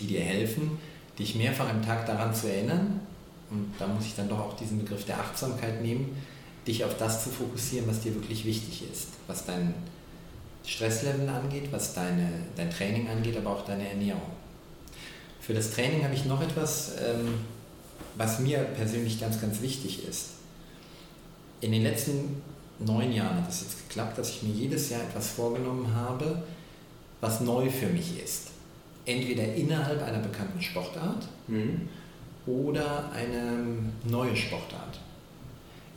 Speaker 2: die dir helfen, dich mehrfach im Tag daran zu erinnern? Und da muss ich dann doch auch diesen Begriff der Achtsamkeit nehmen, dich auf das zu fokussieren, was dir wirklich wichtig ist, was dein Stresslevel angeht, was deine, dein Training angeht, aber auch deine Ernährung. Für das Training habe ich noch etwas, ähm, was mir persönlich ganz, ganz wichtig ist. In den letzten neun Jahren hat es jetzt geklappt, dass ich mir jedes Jahr etwas vorgenommen habe, was neu für mich ist. Entweder innerhalb einer bekannten Sportart mhm. oder eine neue Sportart.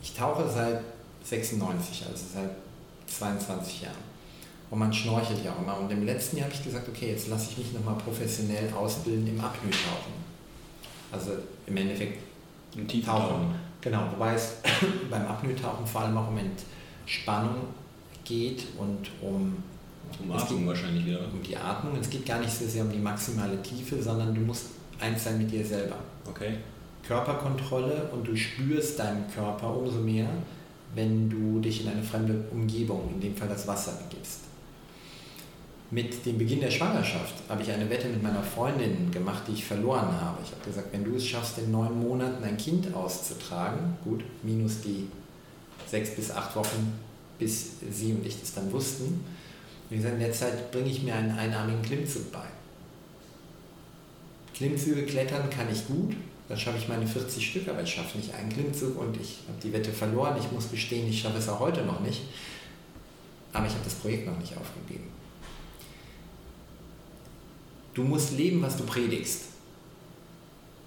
Speaker 2: Ich tauche seit 96, also seit 22 Jahren. Und man schnorchelt ja auch immer. Und im letzten Jahr habe ich gesagt, okay, jetzt lasse ich mich nochmal professionell ausbilden im Apnoe-Tauchen. Also im Endeffekt
Speaker 1: im Tauchen.
Speaker 2: Genau, wobei es beim Apnoe-Tauchen vor allem auch um Entspannung geht und um
Speaker 1: um Atmung wahrscheinlich wieder.
Speaker 2: Um die Atmung. Es geht gar nicht so sehr um die maximale Tiefe, sondern du musst eins sein mit dir selber.
Speaker 1: Okay.
Speaker 2: Körperkontrolle und du spürst deinen Körper umso mehr, wenn du dich in eine fremde Umgebung, in dem Fall das Wasser, begibst. Mit dem Beginn der Schwangerschaft habe ich eine Wette mit meiner Freundin gemacht, die ich verloren habe. Ich habe gesagt, wenn du es schaffst, in neun Monaten ein Kind auszutragen, gut, minus die sechs bis acht Wochen, bis sie und ich das dann wussten, wie gesagt, in der Zeit bringe ich mir einen einarmigen Klimmzug bei. Klimmzüge klettern kann ich gut, dann schaffe ich meine 40 Stück, aber ich schaffe nicht einen Klimmzug und ich habe die Wette verloren. Ich muss gestehen, ich schaffe es auch heute noch nicht. Aber ich habe das Projekt noch nicht aufgegeben. Du musst leben, was du predigst.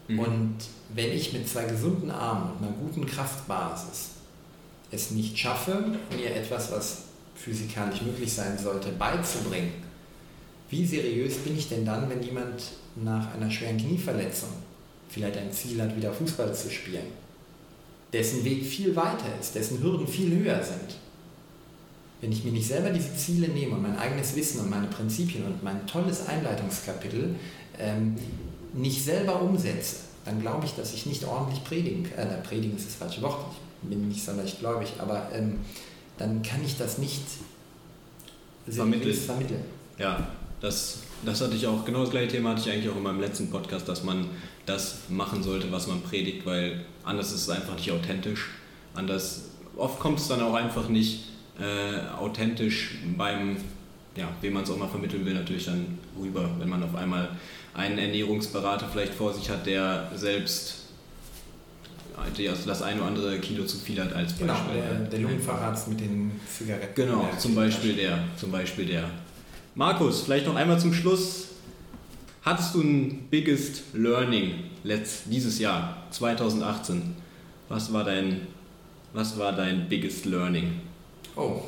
Speaker 2: Mhm. Und wenn ich mit zwei gesunden Armen und einer guten Kraftbasis es nicht schaffe, mir etwas, was physikalisch möglich sein sollte, beizubringen, wie seriös bin ich denn dann, wenn jemand nach einer schweren Knieverletzung vielleicht ein Ziel hat, wieder Fußball zu spielen, dessen Weg viel weiter ist, dessen Hürden viel höher sind? Wenn ich mir nicht selber diese Ziele nehme und mein eigenes Wissen und meine Prinzipien und mein tolles Einleitungskapitel ähm, nicht selber umsetze, dann glaube ich, dass ich nicht ordentlich predigen kann. Äh, predigen ist das falsche Wort, ich bin nicht sonderlich gläubig, aber ähm, dann kann ich das nicht
Speaker 1: vermitteln. vermitteln. Ja, das, das hatte ich auch, genau das gleiche Thema hatte ich eigentlich auch in meinem letzten Podcast, dass man das machen sollte, was man predigt, weil anders ist es einfach nicht authentisch. Anders, oft kommt es dann auch einfach nicht äh, authentisch beim, ja, wem man es auch mal vermitteln will, natürlich dann rüber, wenn man auf einmal einen Ernährungsberater vielleicht vor sich hat, der selbst das eine oder andere Kilo zu viel hat als
Speaker 2: genau, Beispiel. Genau, der, der Lungenfacharzt mit den Zigaretten.
Speaker 1: Genau, zum Beispiel der, zum Beispiel der. Markus, vielleicht noch einmal zum Schluss. Hattest du ein biggest learning letzt, dieses Jahr, 2018? Was war dein, was war dein biggest learning?
Speaker 2: Oh,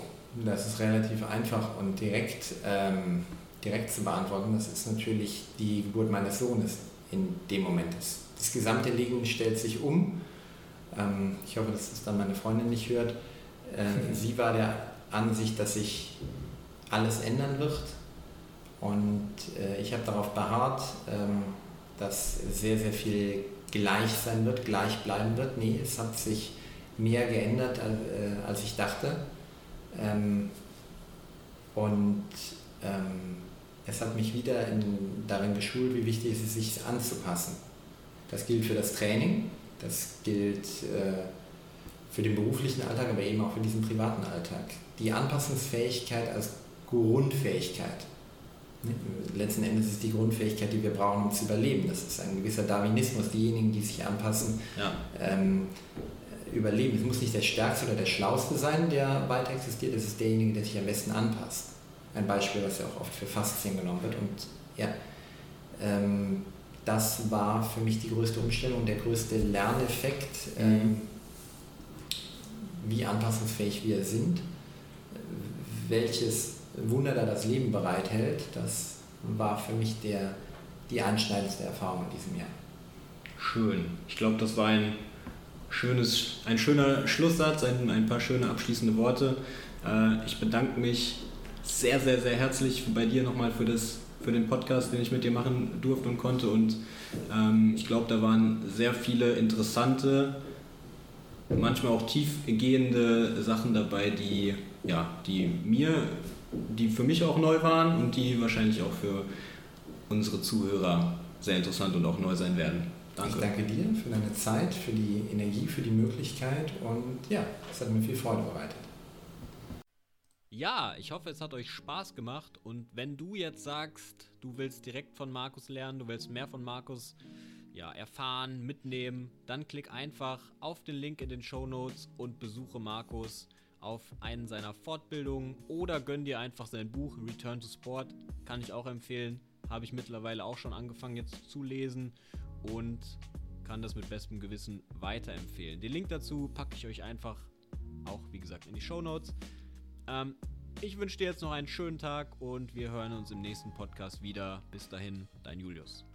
Speaker 2: das ist relativ einfach und direkt, ähm, direkt zu beantworten. Das ist natürlich die Geburt meines Sohnes in dem Moment. Das, das gesamte Leben stellt sich um. Ähm, ich hoffe, dass das dann meine Freundin nicht hört. Äh, sie war der Ansicht, dass sich alles ändern wird. Und äh, ich habe darauf beharrt, ähm, dass sehr, sehr viel gleich sein wird, gleich bleiben wird. Nee, es hat sich mehr geändert, äh, als ich dachte. Ähm, und ähm, es hat mich wieder in, darin geschult, wie wichtig es ist, sich anzupassen. Das gilt für das Training, das gilt äh, für den beruflichen Alltag, aber eben auch für diesen privaten Alltag. Die Anpassungsfähigkeit als Grundfähigkeit. Ne, letzten Endes ist die Grundfähigkeit, die wir brauchen, um zu überleben. Das ist ein gewisser Darwinismus. Diejenigen, die sich anpassen, ja. ähm, überleben. Es muss nicht der Stärkste oder der Schlauste sein, der weiter existiert, es ist derjenige, der sich am besten anpasst. Ein Beispiel, was ja auch oft für Faszien genommen wird. Und ja, ähm, das war für mich die größte Umstellung, der größte Lerneffekt, ähm, wie anpassungsfähig wir sind, welches Wunder da das Leben bereithält. Das war für mich der, die einschneidendste Erfahrung in diesem Jahr.
Speaker 1: Schön. Ich glaube, das war ein, schönes, ein schöner Schlusssatz, ein, ein paar schöne abschließende Worte. Äh, ich bedanke mich sehr, sehr, sehr herzlich bei dir nochmal für, das, für den Podcast, den ich mit dir machen durfte und konnte. Und ähm, ich glaube, da waren sehr viele interessante, manchmal auch tiefgehende Sachen dabei, die, ja, die mir, die für mich auch neu waren und die wahrscheinlich auch für unsere Zuhörer sehr interessant und auch neu sein werden.
Speaker 2: Danke. Ich danke dir für deine Zeit, für die Energie, für die Möglichkeit und ja, es hat mir viel Freude bereitet.
Speaker 3: Ja, ich hoffe, es hat euch Spaß gemacht und wenn du jetzt sagst, du willst direkt von Markus lernen, du willst mehr von Markus ja, erfahren, mitnehmen, dann klick einfach auf den Link in den Show Notes und besuche Markus auf einen seiner Fortbildungen oder gönn dir einfach sein Buch Return to Sport, kann ich auch empfehlen, habe ich mittlerweile auch schon angefangen jetzt zu lesen und kann das mit bestem Gewissen weiterempfehlen. Den Link dazu packe ich euch einfach auch, wie gesagt, in die Show Notes. Ähm, ich wünsche dir jetzt noch einen schönen Tag und wir hören uns im nächsten Podcast wieder. Bis dahin, dein Julius.